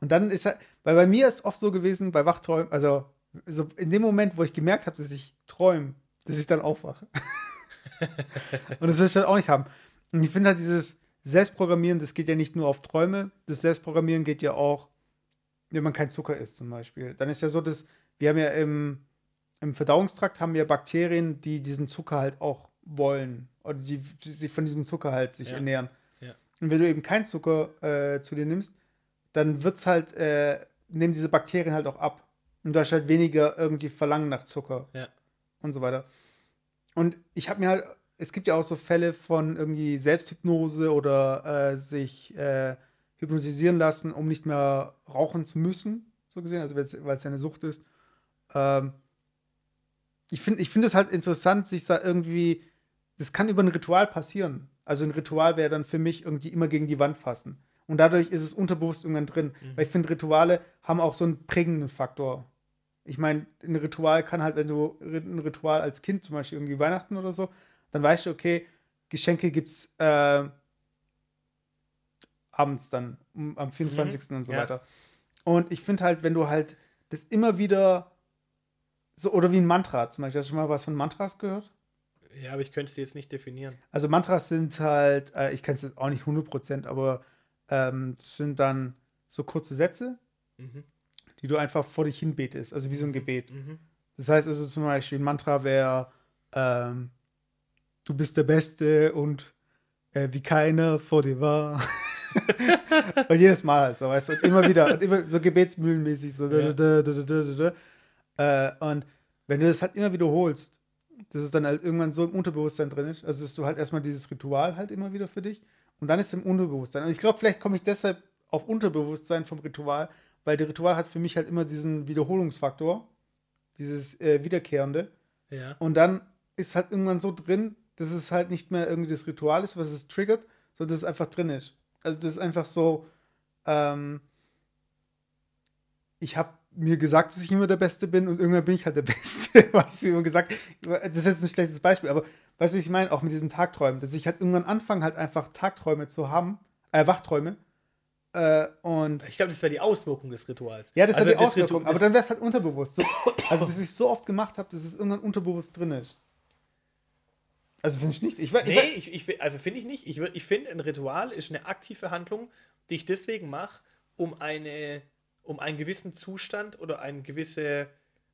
Und dann ist halt, weil bei mir ist oft so gewesen, bei Wachträumen, also so in dem Moment, wo ich gemerkt habe, dass ich träume, dass ich dann aufwache. und das will ich halt auch nicht haben. Und ich finde halt dieses Selbstprogrammieren, das geht ja nicht nur auf Träume, das Selbstprogrammieren geht ja auch, wenn man kein Zucker isst zum Beispiel. Dann ist ja so, dass wir haben ja im, im Verdauungstrakt haben wir Bakterien, die diesen Zucker halt auch wollen oder die, die sich von diesem Zucker halt sich Ja. ernähren. Und wenn du eben keinen Zucker äh, zu dir nimmst, dann wird's halt, äh, nehmen diese Bakterien halt auch ab. Und du hast halt weniger irgendwie Verlangen nach Zucker. Ja. Und so weiter. Und ich habe mir halt, es gibt ja auch so Fälle von irgendwie Selbsthypnose oder äh, sich äh, hypnotisieren lassen, um nicht mehr rauchen zu müssen, so gesehen, also weil es ja eine Sucht ist. Ähm, ich finde ich find es halt interessant, sich da irgendwie, das kann über ein Ritual passieren. Also ein Ritual wäre dann für mich irgendwie immer gegen die Wand fassen. Und dadurch ist es unterbewusst irgendwann drin. Mhm. Weil ich finde, Rituale haben auch so einen prägenden Faktor. Ich meine, ein Ritual kann halt, wenn du ein Ritual als Kind, zum Beispiel irgendwie Weihnachten oder so, dann weißt du, okay, Geschenke gibt's äh, abends dann, um, am 24. und so ja. weiter. Und ich finde halt, wenn du halt das immer wieder so, oder wie ein Mantra zum Beispiel, hast du schon mal was von Mantras gehört? Ja, aber ich könnte es jetzt nicht definieren. Also Mantras sind halt, äh, ich kenne es jetzt auch nicht 100%, aber ähm, das sind dann so kurze Sätze, Mhm. die du einfach vor dich hin betest, also wie so ein Gebet. Mhm. Das heißt also zum Beispiel, ein Mantra wäre, ähm, du bist der Beste und äh, wie keiner vor dir war. und jedes Mal halt so, weißt du, und immer wieder, und immer so gebetsmühlenmäßig, so. Ja. Da, da, da. Äh, und wenn du das halt immer wiederholst, dass es dann halt irgendwann so im Unterbewusstsein drin ist, also dass du halt erstmal dieses Ritual halt immer wieder für dich und dann ist es im Unterbewusstsein. Und ich glaube, vielleicht komme ich deshalb auf Unterbewusstsein vom Ritual, weil der Ritual hat für mich halt immer diesen Wiederholungsfaktor, dieses äh, Wiederkehrende. Ja. Und dann ist halt irgendwann so drin, dass es halt nicht mehr irgendwie das Ritual ist, was es triggert, sondern dass es einfach drin ist. Also das ist einfach so, ähm, ich habe mir gesagt, dass ich immer der Beste bin und irgendwann bin ich halt der Beste. weißt du, wie immer gesagt, das ist jetzt ein schlechtes Beispiel, aber weißt du, was ich meine, auch mit diesem Tagträumen, dass ich halt irgendwann anfange, halt einfach Tagträume zu haben, äh, Wachträume. Äh, und Ich glaube, das wäre die Auswirkung des Rituals. ja, das Also hat die das Auswirkung, Ritu- aber dann wäre es halt unterbewusst. So, also, dass ich so oft gemacht habe, dass es irgendwann unterbewusst drin ist. Also finde ich nicht. Ich, ich, Nee, ich, ich, also finde ich nicht. Ich, ich finde, ein Ritual ist eine aktive Handlung, die ich deswegen mache, um, eine, um einen gewissen Zustand oder eine gewisse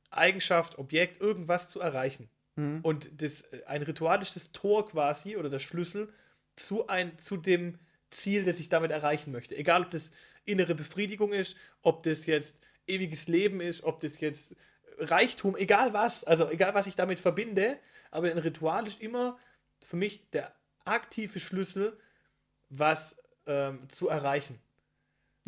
Eigenschaft, Objekt, irgendwas zu erreichen. Mhm. Und das, ein Ritual ist das Tor quasi oder der Schlüssel zu, ein, zu dem Ziel, das ich damit erreichen möchte. Egal, ob das innere Befriedigung ist, ob das jetzt ewiges Leben ist, ob das jetzt Reichtum, egal was, also egal was ich damit verbinde, aber ein Ritual ist immer für mich der aktive Schlüssel, was ähm, zu erreichen.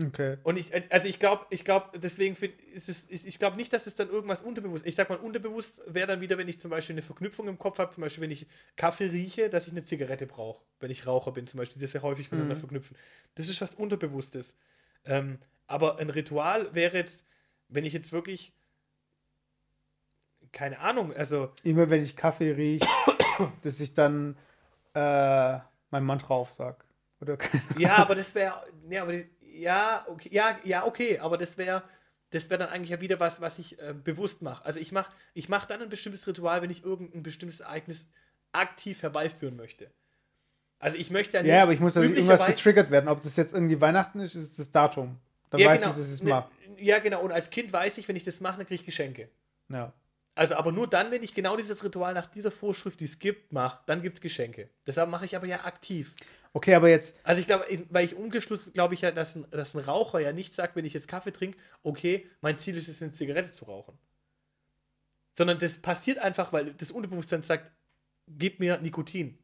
Okay. Und ich, also ich glaube, ich glaube, deswegen finde ich, ich, glaube nicht, dass es dann irgendwas unterbewusst. Ich sag mal, unterbewusst wäre dann wieder, wenn ich zum Beispiel eine Verknüpfung im Kopf habe, zum Beispiel, wenn ich Kaffee rieche, dass ich eine Zigarette brauche, wenn ich Raucher bin, zum Beispiel, das sehr häufig miteinander Mhm. verknüpfen. Das ist was Unterbewusstes. Ähm, aber ein Ritual wäre jetzt, wenn ich jetzt wirklich, keine Ahnung, also Immer wenn ich Kaffee rieche, dass ich dann äh, mein Mantra aufsag. Oder Ja, aber das wäre, ja, aber ja, okay, ja, ja, okay, aber das wäre, das wäre dann eigentlich ja wieder was, was ich äh, bewusst mache. Also ich mache, ich mache dann ein bestimmtes Ritual, wenn ich irgendein bestimmtes Ereignis aktiv herbeiführen möchte. Also ich möchte ja nicht. ja, aber ich muss ja irgendwas getriggert werden. Ob das jetzt irgendwie Weihnachten ist, ist das Datum. Dann ja, weiß genau, ich, dass ich es ne, mache. ja, genau. Und als Kind weiß ich, wenn ich das mache, dann kriege ich Geschenke. Ja. Also aber nur dann, wenn ich genau dieses Ritual nach dieser Vorschrift, die es gibt, mache, dann gibt es Geschenke. Deshalb mache ich aber ja aktiv. Okay, aber jetzt, Also ich glaube, weil ich umgeschluss glaube ich ja, dass ein, dass ein Raucher ja nicht sagt, wenn ich jetzt Kaffee trinke, okay, mein Ziel ist es, eine Zigarette zu rauchen. Sondern das passiert einfach, weil das Unterbewusstsein sagt, gib mir Nikotin.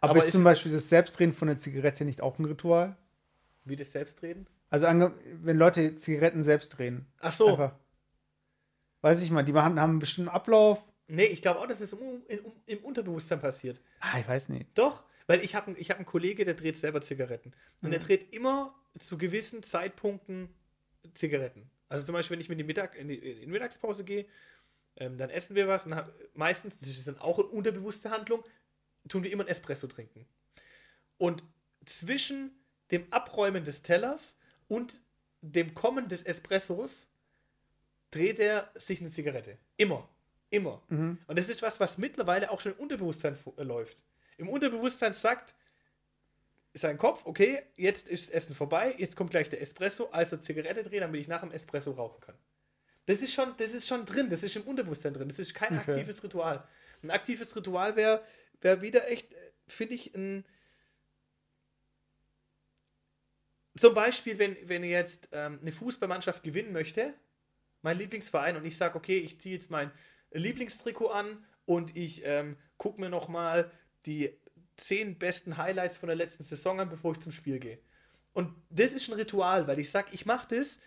Aber, Aber ist ist zum Beispiel das Selbstdrehen von der Zigarette nicht auch ein Ritual? Wie das Selbstreden? Also wenn Leute Zigaretten selbst drehen. Ach so. Einfach. Weiß ich mal, die machen, haben einen bestimmten Ablauf. Nee, ich glaube auch, dass es im, im, im Unterbewusstsein passiert. Ah, ich weiß nicht. Doch, weil ich habe ich hab einen Kollege, der dreht selber Zigaretten. Und Mhm. der dreht immer zu gewissen Zeitpunkten Zigaretten. Also zum Beispiel, wenn ich mit die Mittag, in, die, in die Mittagspause gehe, ähm, dann essen wir was und hab, meistens, das ist dann auch eine unterbewusste Handlung, tun wir immer ein Espresso trinken. Und zwischen dem Abräumen des Tellers und dem Kommen des Espressos dreht er sich eine Zigarette. Immer. Immer. Mhm. Und das ist was, was mittlerweile auch schon im Unterbewusstsein äh, läuft. Im Unterbewusstsein sagt sein Kopf, okay, jetzt ist das Essen vorbei, jetzt kommt gleich der Espresso, also Zigarette drehen, damit ich nach dem Espresso rauchen kann. Das ist schon, das ist schon drin, das ist im Unterbewusstsein drin, das ist kein Okay. aktives Ritual. Ein aktives Ritual wäre wär wieder echt, äh, finde ich, ein. Zum Beispiel, wenn, wenn ihr jetzt ähm, eine Fußballmannschaft gewinnen möchte, mein Lieblingsverein, und ich sage, okay, ich ziehe jetzt mein Lieblingstrikot an und ich ähm, gucke mir nochmal die zehn besten Highlights von der letzten Saison an, bevor ich zum Spiel gehe. Und das ist ein Ritual, weil ich sage, ich mache das,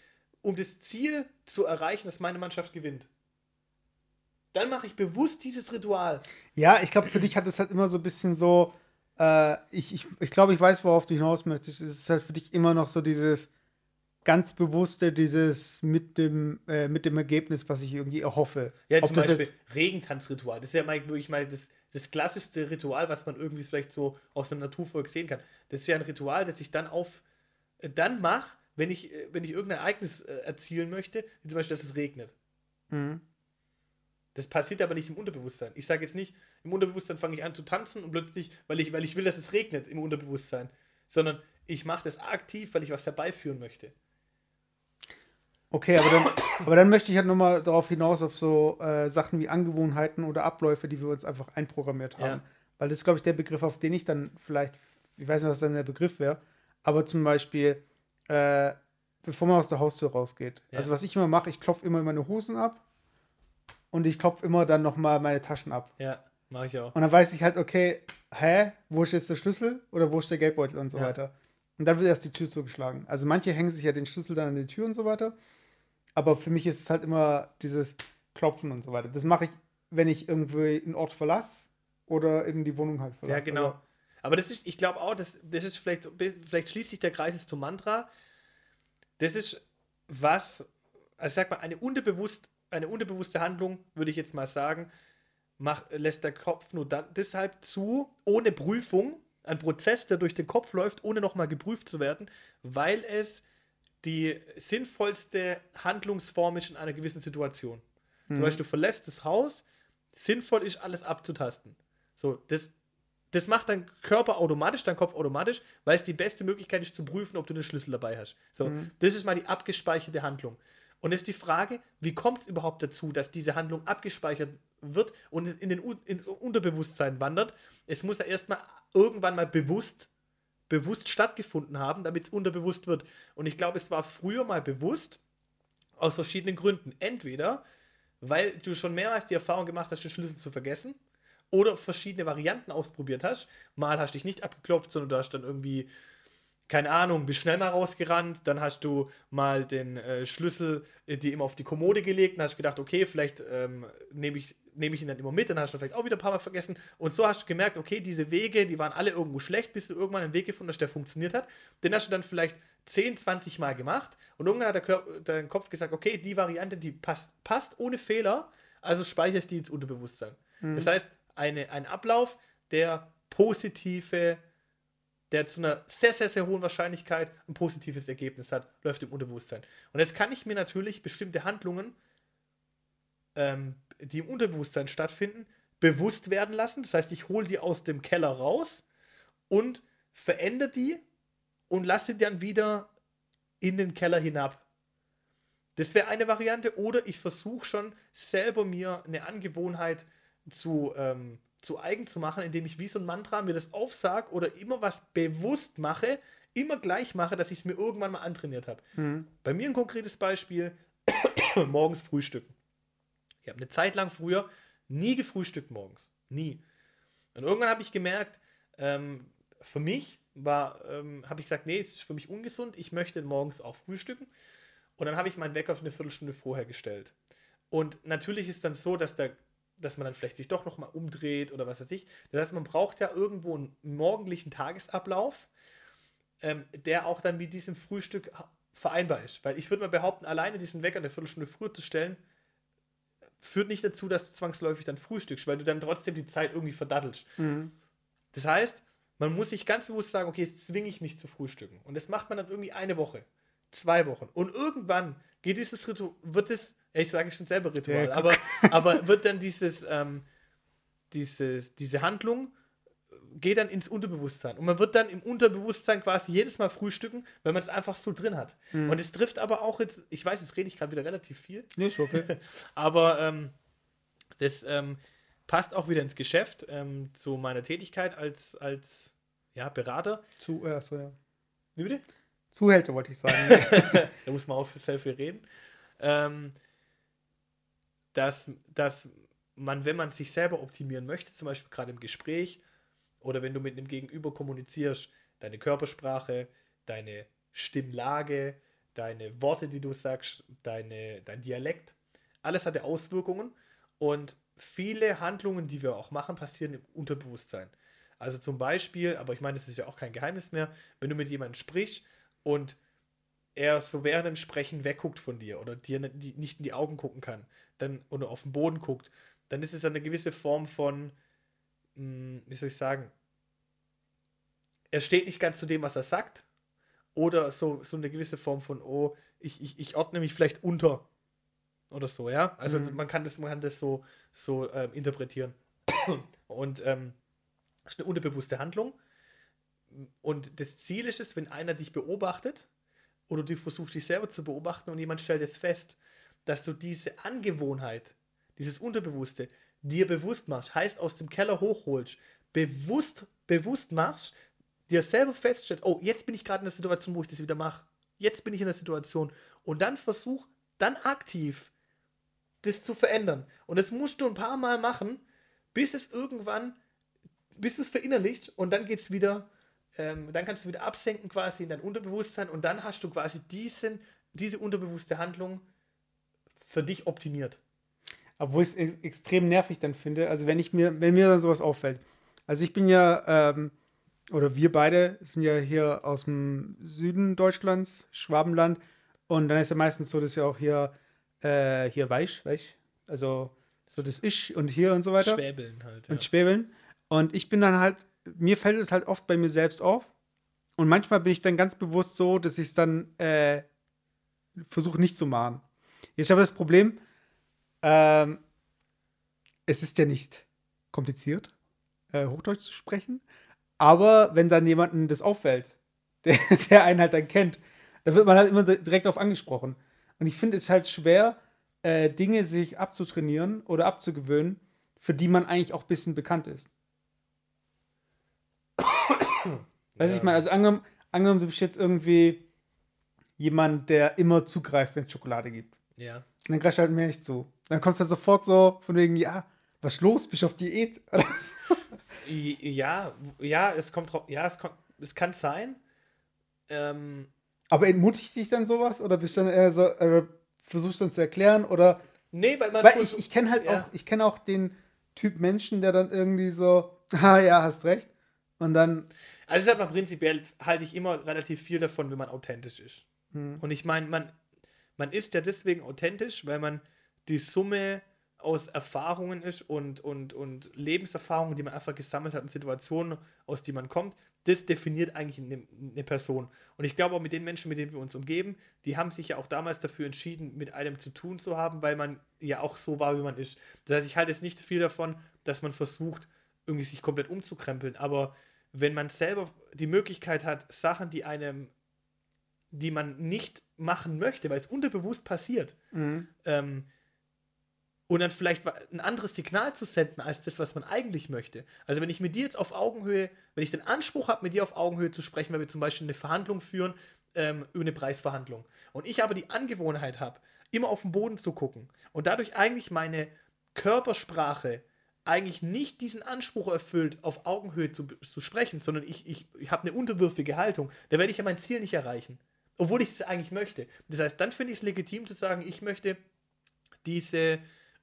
um das Ziel zu erreichen, dass meine Mannschaft gewinnt. Dann mache ich bewusst dieses Ritual. Ja, ich glaube, für dich hat es halt immer so ein bisschen so, äh, ich, ich, ich glaube, ich weiß, worauf du hinaus möchtest. Es ist halt für dich immer noch so dieses ganz bewusste, dieses mit dem, äh, mit dem Ergebnis, was ich irgendwie erhoffe. Ja, zum Beispiel Regentanzritual. Das ist ja mal wirklich mal das, das klassischste Ritual, was man irgendwie vielleicht so aus einem Naturvolk sehen kann. Das ist ja ein Ritual, das ich dann auf äh, dann mache, wenn ich, äh, wenn ich irgendein Ereignis äh, erzielen möchte, wie zum Beispiel, dass es regnet. Mhm. Das passiert aber nicht im Unterbewusstsein. Ich sage jetzt nicht, im Unterbewusstsein fange ich an zu tanzen und plötzlich, weil ich, weil ich will, dass es regnet im Unterbewusstsein, sondern ich mache das aktiv, weil ich was herbeiführen möchte. Okay, aber dann, aber dann möchte ich halt nochmal darauf hinaus, auf so äh, Sachen wie Angewohnheiten oder Abläufe, die wir uns einfach einprogrammiert haben. Ja. Weil das ist, glaube ich, der Begriff, auf den ich dann vielleicht, ich weiß nicht, was dann der Begriff wäre, aber zum Beispiel, äh, bevor man aus der Haustür rausgeht. Ja. Also was ich immer mache, ich klopfe immer meine Hosen ab und ich klopfe immer dann nochmal meine Taschen ab. Ja, mache ich auch. Und dann weiß ich halt, okay, hä, wo ist jetzt der Schlüssel oder wo ist der Geldbeutel und so Ja. weiter. Und dann wird erst die Tür zugeschlagen. Also manche hängen sich ja den Schlüssel dann an die Tür und so weiter. Aber für mich ist es halt immer dieses Klopfen und so weiter. Das mache ich, wenn ich irgendwie einen Ort verlasse oder in die Wohnung halt verlasse. Ja, genau. Also, Aber das ist, ich glaube auch, das, das ist vielleicht, vielleicht schließt sich der Kreis jetzt zum Mantra. Das ist was, also sag mal, eine, unterbewusst, eine unterbewusste Handlung, würde ich jetzt mal sagen, mach, lässt der Kopf nur dann, deshalb zu, ohne Prüfung, ein Prozess, der durch den Kopf läuft, ohne nochmal geprüft zu werden, weil es die sinnvollste Handlungsform ist in einer gewissen Situation. Mhm. Zum Beispiel, du verlässt das Haus, sinnvoll ist, alles abzutasten. So, das, das macht dein Körper automatisch, dein Kopf automatisch, weil es die beste Möglichkeit ist zu prüfen, ob du den Schlüssel dabei hast. So, Mhm. das ist mal die abgespeicherte Handlung. Und jetzt die Frage, wie kommt es überhaupt dazu, dass diese Handlung abgespeichert wird und in den ins Unterbewusstsein wandert? Es muss ja erstmal irgendwann mal bewusst, bewusst stattgefunden haben, damit es unterbewusst wird. Und ich glaube, es war früher mal bewusst, aus verschiedenen Gründen. Entweder, weil du schon mehrmals die Erfahrung gemacht hast, den Schlüssel zu vergessen, oder verschiedene Varianten ausprobiert hast. Mal hast du dich nicht abgeklopft, sondern du hast dann irgendwie, keine Ahnung, bist schnell mal rausgerannt, dann hast du mal den äh, Schlüssel äh, dir immer auf die Kommode gelegt und hast gedacht, okay, vielleicht ähm, nehme ich, nehm ich ihn dann immer mit, dann hast du vielleicht auch wieder ein paar Mal vergessen. Und so hast du gemerkt, okay, diese Wege, die waren alle irgendwo schlecht, bis du irgendwann einen Weg gefunden hast, der funktioniert hat. Den hast du dann vielleicht 10, 20 Mal gemacht und irgendwann hat der, Körper, dein Kopf gesagt, okay, die Variante, die passt, passt ohne Fehler, also speichere ich die ins Unterbewusstsein. Das heißt, eine, ein Ablauf, der positive, der zu einer sehr, sehr, sehr hohen Wahrscheinlichkeit ein positives Ergebnis hat, läuft im Unterbewusstsein. Und jetzt kann ich mir natürlich bestimmte Handlungen, ähm, die im Unterbewusstsein stattfinden, bewusst werden lassen. Das heißt, ich hole die aus dem Keller raus und verändere die und lasse die dann wieder in den Keller hinab. Das wäre eine Variante. Oder ich versuche schon selber mir eine Angewohnheit zu, ähm, zu eigen zu machen, indem ich wie so ein Mantra mir das aufsag oder immer was bewusst mache, immer gleich mache, dass ich es mir irgendwann mal antrainiert habe. Mhm. Bei mir ein konkretes Beispiel: morgens frühstücken. Ich habe eine Zeit lang früher nie gefrühstückt morgens. Nie. Und irgendwann habe ich gemerkt, Ähm, für mich war, ähm, habe ich gesagt, nee, es ist für mich ungesund, ich möchte morgens auch frühstücken. Und dann habe ich meinen Wecker auf eine Viertelstunde vorher gestellt. Und natürlich ist dann so, dass, der, dass man dann vielleicht sich doch nochmal umdreht oder was weiß ich. Das heißt, man braucht ja irgendwo einen morgendlichen Tagesablauf, ähm, der auch dann mit diesem Frühstück vereinbar ist. Weil ich würde mal behaupten, alleine diesen Wecker eine Viertelstunde früher zu stellen, führt nicht dazu, dass du zwangsläufig dann frühstückst, weil du dann trotzdem die Zeit irgendwie verdattelst. Mhm. Das heißt, man muss sich ganz bewusst sagen, okay, jetzt zwinge ich mich zu frühstücken. Und das macht man dann irgendwie eine Woche, zwei Wochen. Und irgendwann geht dieses Ritual, wird es, ich sage schon selber Ritual, ja, aber, aber wird dann dieses, ähm, dieses, diese Handlung geht dann ins Unterbewusstsein. Und man wird dann im Unterbewusstsein quasi jedes Mal frühstücken, weil man es einfach so drin hat. Mhm. Und es trifft aber auch jetzt, ich weiß, jetzt rede ich gerade wieder relativ viel. Nee, ist okay. aber ähm, das ähm, passt auch wieder ins Geschäft, ähm, zu meiner Tätigkeit als, als ja, Berater. Zu, äh, so, ja. Wie bitte? Zuhälter, wollte ich sagen. da muss man auch für Selfie reden. Ähm, dass, dass man, wenn man sich selber optimieren möchte, zum Beispiel gerade im Gespräch oder wenn du mit einem Gegenüber kommunizierst, deine Körpersprache, deine Stimmlage, deine Worte, die du sagst, deine, dein Dialekt, alles hat ja Auswirkungen und viele Handlungen, die wir auch machen, passieren im Unterbewusstsein. Also zum Beispiel, aber ich meine, das ist ja auch kein Geheimnis mehr, wenn du mit jemandem sprichst und er so während dem Sprechen wegguckt von dir oder dir nicht in die Augen gucken kann, dann oder auf den Boden guckt, dann ist es eine gewisse Form von hm, wie soll ich sagen, er steht nicht ganz zu dem, was er sagt. Oder so, so eine gewisse Form von, oh, ich, ich, ich ordne mich vielleicht unter. Oder so, ja. Also mhm. man kann das, man kann das so, so ähm, interpretieren. Und ähm, das ist eine unterbewusste Handlung. Und das Ziel ist es, wenn einer dich beobachtet oder du versuchst dich selber zu beobachten und jemand stellt es fest, dass du diese Angewohnheit, dieses Unterbewusste, dir bewusst machst, heißt aus dem Keller hochholst, bewusst, bewusst machst, dir selber feststellt, oh, jetzt bin ich gerade in der Situation, wo ich das wieder mache. Jetzt bin ich in der Situation. Und dann versuch, dann aktiv das zu verändern. Und das musst du ein paar Mal machen, bis es irgendwann, bis du es verinnerlicht und dann geht es wieder, ähm, dann kannst du wieder absenken quasi in dein Unterbewusstsein und dann hast du quasi diesen, diese unterbewusste Handlung für dich optimiert. Obwohl ich es extrem nervig dann finde. Also wenn ich mir, wenn mir dann sowas auffällt. Also ich bin ja, ähm, oder wir beide sind ja hier aus dem Süden Deutschlands, Schwabenland. Und dann ist ja meistens so, dass ja auch hier, äh, hier weich, weich. Also so das Ich und hier und so weiter. Schwäbeln halt. Ja. Und Schwäbeln. Und ich bin dann halt, mir fällt es halt oft bei mir selbst auf. Und manchmal bin ich dann ganz bewusst so, dass ich es dann äh, versuche nicht zu machen. Jetzt habe ich das Problem, ähm, es ist ja nicht kompliziert, äh, Hochdeutsch zu sprechen. Aber wenn dann jemandem das auffällt, der, der einen halt dann kennt, dann wird man halt immer direkt auf angesprochen. Und ich finde es halt schwer, äh, Dinge sich abzutrainieren oder abzugewöhnen, für die man eigentlich auch ein bisschen bekannt ist. Weiß ja. ich mal, also angenommen, angenommen, du bist jetzt irgendwie jemand, der immer zugreift, wenn es Schokolade gibt. Ja. Und dann greifst du halt mehr nicht zu. Dann kommst du halt sofort so von wegen, ja, was ist los? Bist du auf Diät? ja, ja, es kommt drauf, ja, es, kommt, es kann sein. Ähm, aber entmutigt dich dann sowas? Oder bist du dann eher so, äh, versuchst du dann zu erklären? Oder. Nee, weil man. Weil ich, ich kenne halt ja. auch, ich kenne auch den Typ Menschen, der dann irgendwie so, ah ja, hast recht. Und dann. Also ich sag mal, prinzipiell halte ich immer relativ viel davon, wenn man authentisch ist. Hm. Und ich meine, man, man ist ja deswegen authentisch, weil man die Summe aus Erfahrungen ist und, und, und Lebenserfahrungen, die man einfach gesammelt hat und Situationen, aus die man kommt, das definiert eigentlich eine, eine, Person. Und ich glaube auch mit den Menschen, mit denen wir uns umgeben, die haben sich ja auch damals dafür entschieden, mit einem zu tun zu haben, weil man ja auch so war, wie man ist. Das heißt, ich halte jetzt nicht viel davon, dass man versucht, irgendwie sich komplett umzukrempeln. Aber wenn man selber die Möglichkeit hat, Sachen, die einem, die man nicht machen möchte, weil es unterbewusst passiert, mhm. ähm, und dann vielleicht ein anderes Signal zu senden als das, was man eigentlich möchte. Also wenn ich mit dir jetzt auf Augenhöhe, wenn ich den Anspruch habe, mit dir auf Augenhöhe zu sprechen, weil wir zum Beispiel eine Verhandlung führen, ähm, über eine Preisverhandlung, und ich aber die Angewohnheit habe, immer auf den Boden zu gucken und dadurch eigentlich meine Körpersprache eigentlich nicht diesen Anspruch erfüllt, auf Augenhöhe zu, zu sprechen, sondern ich, ich, ich habe eine unterwürfige Haltung, dann werde ich ja mein Ziel nicht erreichen. Obwohl ich es eigentlich möchte. Das heißt, dann finde ich es legitim zu sagen, ich möchte diese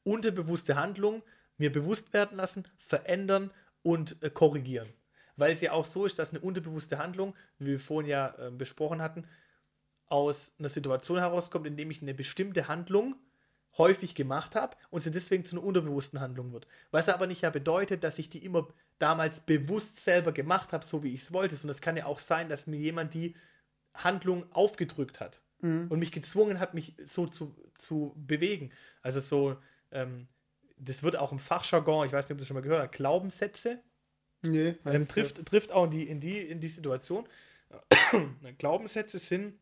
unterbewusste Handlung mir bewusst werden lassen, verändern und äh, korrigieren. Weil es ja auch so ist, dass eine unterbewusste Handlung, wie wir vorhin ja äh, besprochen hatten, aus einer Situation herauskommt, in dem ich eine bestimmte Handlung häufig gemacht habe und sie deswegen zu einer unterbewussten Handlung wird. Was aber nicht ja bedeutet, dass ich die immer damals bewusst selber gemacht habe, so wie ich es wollte, sondern es kann ja auch sein, dass mir jemand die Handlung aufgedrückt hat mhm. und mich gezwungen hat, mich so zu, zu bewegen. Also so, ähm, das wird auch im Fachjargon, ich weiß nicht, ob du das schon mal gehört hast, Glaubenssätze. Nee, ähm, trifft, trifft auch in die, in die, in die Situation. Glaubenssätze sind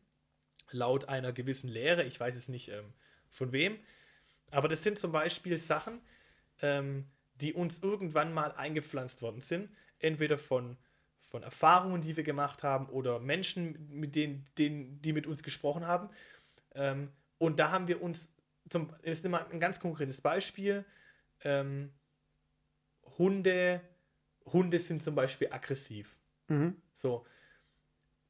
laut einer gewissen Lehre, ich weiß es nicht ähm, von wem, aber das sind zum Beispiel Sachen, ähm, die uns irgendwann mal eingepflanzt worden sind, entweder von, von Erfahrungen, die wir gemacht haben, oder Menschen, mit denen, denen die mit uns gesprochen haben. Ähm, und da haben wir uns, zum, das ist immer ein ganz konkretes Beispiel, ähm, Hunde, Hunde sind zum Beispiel aggressiv. Mhm. So.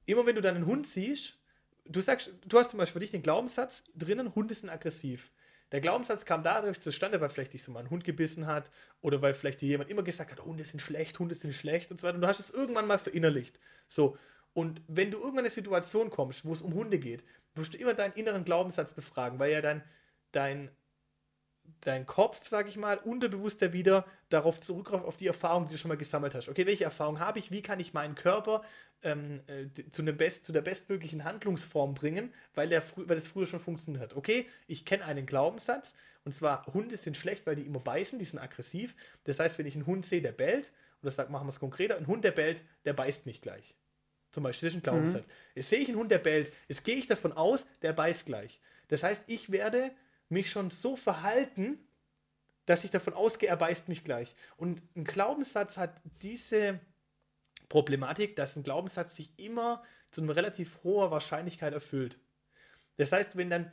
Immer wenn du dann einen Hund siehst, du sagst, du hast zum Beispiel für dich den Glaubenssatz drinnen, Hunde sind aggressiv. Der Glaubenssatz kam dadurch zustande, weil vielleicht dich so mal ein Hund gebissen hat oder weil vielleicht dir jemand immer gesagt hat, Hunde sind schlecht, Hunde sind schlecht und so weiter. Und du hast es irgendwann mal verinnerlicht. So. Und wenn du irgendwann in eine Situation kommst, wo es um Hunde geht, wirst du immer deinen inneren Glaubenssatz befragen, weil ja dein, dein dein Kopf, sag ich mal, unterbewusster wieder darauf zurückgreift, auf die Erfahrung, die du schon mal gesammelt hast. Okay, welche Erfahrung habe ich? Wie kann ich meinen Körper ähm, äh, zu, Best, zu der bestmöglichen Handlungsform bringen, weil, der weil das früher schon funktioniert hat? Okay, ich kenne einen Glaubenssatz und zwar, Hunde sind schlecht, weil die immer beißen, die sind aggressiv. Das heißt, wenn ich einen Hund sehe, der bellt, oder sag, machen wir es konkreter, ein Hund, der bellt, der beißt mich gleich. Zum Beispiel, das ist ein Glaubenssatz. Mhm. Jetzt sehe ich einen Hund, der bellt, jetzt gehe ich davon aus, der beißt gleich. Das heißt, ich werde mich schon so verhalten, dass ich davon ausgehe, er beißt mich gleich. Und ein Glaubenssatz hat diese Problematik, dass ein Glaubenssatz sich immer zu einer relativ hoher Wahrscheinlichkeit erfüllt. Das heißt, wenn dann.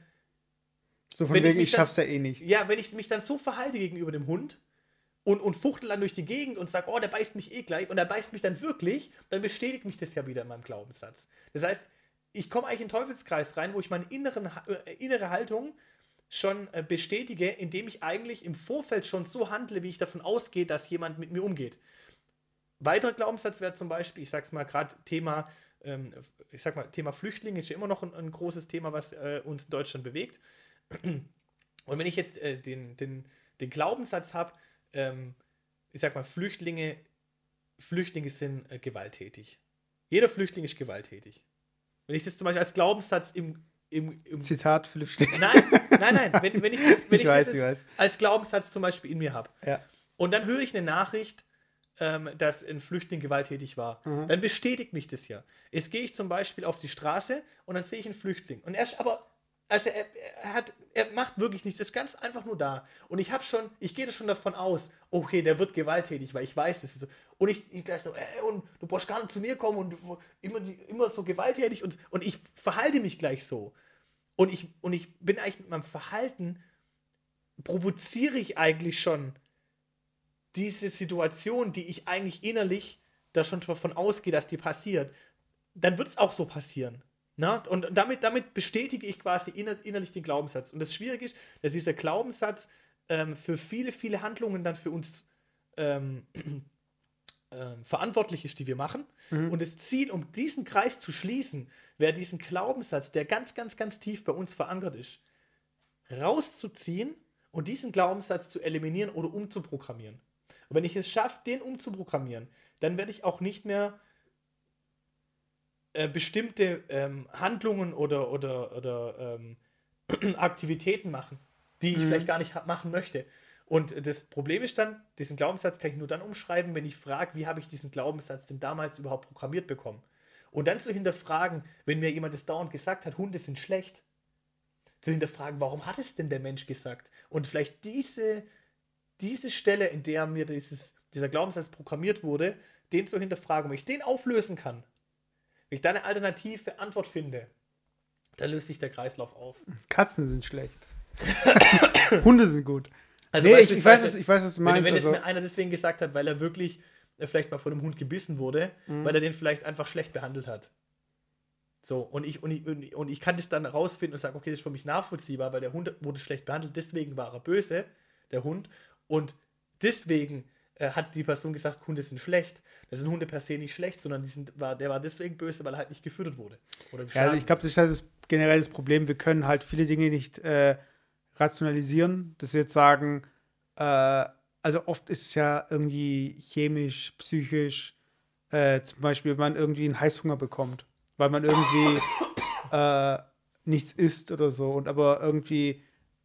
So von wegen, ich, ich schaff's ja eh nicht. Ja, wenn ich mich dann so verhalte gegenüber dem Hund und, und fuchtel dann durch die Gegend und sage, oh, der beißt mich eh gleich und er beißt mich dann wirklich, dann bestätigt mich das ja wieder in meinem Glaubenssatz. Das heißt, ich komme eigentlich in den Teufelskreis rein, wo ich meine inneren, äh, innere Haltung schon äh, bestätige, indem ich eigentlich im Vorfeld schon so handle, wie ich davon ausgehe, dass jemand mit mir umgeht. Weiterer Glaubenssatz wäre zum Beispiel, ich sag's mal gerade Thema, ähm, ich sag mal, Thema Flüchtlinge ist ja immer noch ein, ein großes Thema, was äh, uns in Deutschland bewegt. Und wenn ich jetzt äh, den, den, den Glaubenssatz habe, ähm, ich sag mal, Flüchtlinge, Flüchtlinge sind gewalttätig. Jeder Flüchtling ist gewalttätig. Wenn ich das zum Beispiel als Glaubenssatz im, im, im Zitat Philipp Stick. Nein, nein, nein. Wenn, wenn ich das, wenn ich ich weiß, das als Glaubenssatz zum Beispiel in mir habe. Ja. Und dann höre ich eine Nachricht, ähm, dass ein Flüchtling gewalttätig war. Mhm. Dann bestätigt mich das ja. Jetzt gehe ich zum Beispiel auf die Straße und dann sehe ich einen Flüchtling. Und er ist aber, also er, er, hat, er macht wirklich nichts, ist ganz einfach nur da. Und ich habe schon, ich gehe schon davon aus, okay, der wird gewalttätig, weil ich weiß, so. Und ich, ich gleich so, ey, und du brauchst gar nicht zu mir kommen und immer, immer so gewalttätig und, und ich verhalte mich gleich so. Und ich, und ich bin eigentlich mit meinem Verhalten, provoziere ich eigentlich schon diese Situation, die ich eigentlich innerlich da schon davon ausgehe, dass die passiert, dann wird es auch so passieren. Na? Und damit, damit bestätige ich quasi inner, innerlich den Glaubenssatz. Und das Schwierige ist, dass dieser Glaubenssatz ähm, für viele, viele Handlungen dann für uns ähm, ähm, verantwortlich ist, die wir machen. Mhm. Und das Ziel, um diesen Kreis zu schließen, wäre diesen Glaubenssatz, der ganz, ganz, ganz tief bei uns verankert ist, rauszuziehen und diesen Glaubenssatz zu eliminieren oder umzuprogrammieren. Und wenn ich es schaffe, den umzuprogrammieren, dann werde ich auch nicht mehr äh, bestimmte ähm, Handlungen oder, oder, oder ähm, Aktivitäten machen, die ich mhm. vielleicht gar nicht machen möchte. Und das Problem ist dann, diesen Glaubenssatz kann ich nur dann umschreiben, wenn ich frage, wie habe ich diesen Glaubenssatz denn damals überhaupt programmiert bekommen? Und dann zu hinterfragen, wenn mir jemand das dauernd gesagt hat, Hunde sind schlecht, zu hinterfragen, warum hat es denn der Mensch gesagt? Und vielleicht diese, diese Stelle, in der mir dieses, dieser Glaubenssatz programmiert wurde, den zu hinterfragen, wenn ich den auflösen kann, wenn ich da eine alternative Antwort finde, dann löst sich der Kreislauf auf. Katzen sind schlecht. Hunde sind gut. Also nee, ich, ich, weiß, es, ich weiß, was du wenn, meinst. wenn also, es mir einer deswegen gesagt hat, weil er wirklich äh, vielleicht mal von einem Hund gebissen wurde, Mhm. weil er den vielleicht einfach schlecht behandelt hat. So, und ich, und ich, und ich- und ich kann das dann rausfinden und sagen, okay, das ist für mich nachvollziehbar, weil der Hund wurde schlecht behandelt, deswegen war er böse, der Hund. Und deswegen äh, hat die Person gesagt, Hunde sind schlecht. Das sind Hunde per se nicht schlecht, sondern die sind, war, der war deswegen böse, weil er halt nicht gefüttert wurde. Oder ja, geschlagen. also ich glaube, das ist halt das generell das Problem. Wir können halt viele Dinge nicht äh, rationalisieren. Dass wir jetzt sagen, äh, also oft ist es ja irgendwie chemisch, psychisch, äh, zum Beispiel, wenn man irgendwie einen Heißhunger bekommt, weil man irgendwie äh, nichts isst oder so und aber irgendwie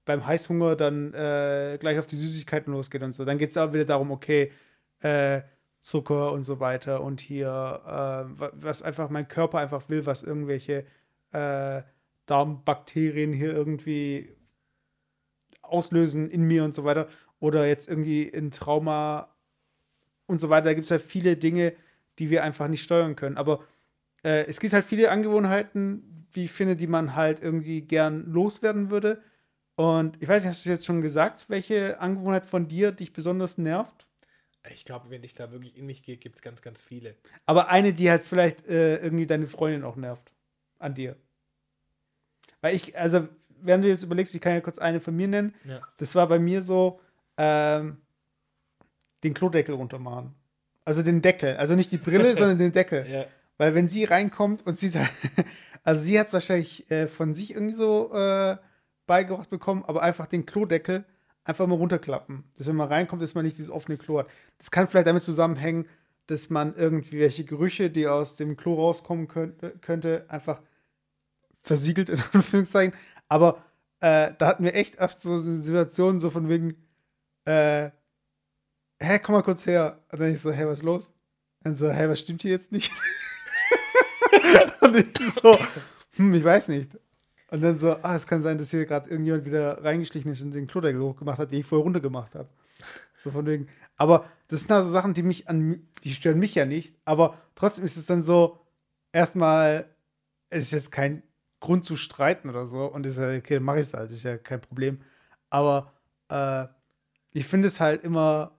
beim Heißhunger dann äh, gleich auf die Süßigkeiten losgeht und so. Dann geht es auch wieder darum, okay, äh, Zucker und so weiter und hier, äh, wa- was einfach mein Körper einfach will, was irgendwelche äh, Darmbakterien hier irgendwie auslösen in mir und so weiter. Oder jetzt irgendwie ein Trauma und so weiter. Da gibt es ja viele Dinge, die wir einfach nicht steuern können. Aber äh, es gibt halt viele Angewohnheiten, wie ich finde, die man halt irgendwie gern loswerden würde. Und ich weiß nicht, hast du jetzt schon gesagt, welche Angewohnheit von dir dich besonders nervt? ich glaube, wenn ich da wirklich in mich gehe, gibt es ganz, ganz viele. Aber eine, die halt vielleicht äh, irgendwie deine Freundin auch nervt. An dir. Weil ich, also, während du jetzt überlegst, ich kann ja kurz eine von mir nennen. Ja. Das war bei mir so, ähm, den Klodeckel runtermachen. Also den Deckel. Also nicht die Brille, sondern den Deckel. Ja. Weil wenn sie reinkommt und sie also sie hat es wahrscheinlich äh, von sich irgendwie so äh, beigebracht bekommen, aber einfach den Klodeckel einfach mal runterklappen. Dass wenn man reinkommt, dass man nicht dieses offene Klo hat. Das kann vielleicht damit zusammenhängen, dass man irgendwie welche Gerüche, die aus dem Klo rauskommen könnte, könnte einfach versiegelt in Anführungszeichen. Aber äh, da hatten wir echt oft so eine Situation so von wegen, äh, hä, komm mal kurz her. Und dann ich so, hä, was ist los? Dann so, hä, was stimmt hier jetzt nicht? und ich so, hm, ich weiß nicht. Und dann so, ah, es kann sein, dass hier gerade irgendjemand wieder reingeschlichen ist und den Klodeckel hochgemacht hat, den ich vorher runtergemacht habe. So von wegen. Aber das sind also Sachen, die mich an, die stören mich ja nicht. Aber trotzdem ist es dann so, erstmal, es ist jetzt kein Grund zu streiten oder so. Und ist ja, okay, dann mache ich es halt, ist ja kein Problem. Aber äh, ich finde es halt immer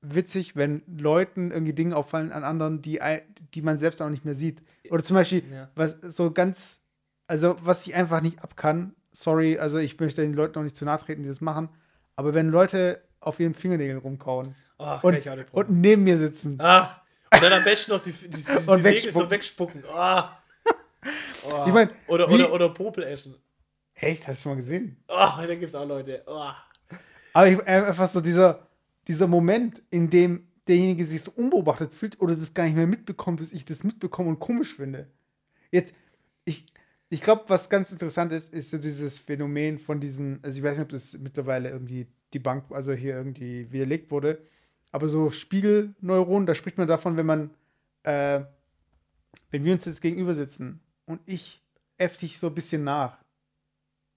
witzig, wenn Leuten irgendwie Dinge auffallen an anderen, die, die man selbst auch nicht mehr sieht. Oder zum Beispiel, Ja. was so ganz, also was ich einfach nicht ab kann, sorry, also ich möchte den Leuten auch nicht zu nahe treten, die das machen, aber wenn Leute auf ihren Fingernägeln rumkauen Oh, und, und neben mir sitzen. Ah, und dann am besten noch die, die, die, die Und Nägel so wegspucken. wegspucken. Ah. Oh. Ich mein, oder, wie- oder, oder Popel essen. Echt, hast du schon mal gesehen? Oh, da gibt es auch Leute. Oh. Aber ich, einfach so dieser, dieser Moment, in dem derjenige sich so unbeobachtet fühlt oder das gar nicht mehr mitbekommt, dass ich das mitbekomme und komisch finde. Jetzt, ich, glaube, was ganz interessant ist, ist so dieses Phänomen von diesen, also ich weiß nicht, ob das mittlerweile irgendwie die Bank, also hier irgendwie widerlegt wurde, aber so Spiegelneuronen, da spricht man davon, wenn man, äh, wenn wir uns jetzt gegenüber sitzen und ich äff dich so ein bisschen nach.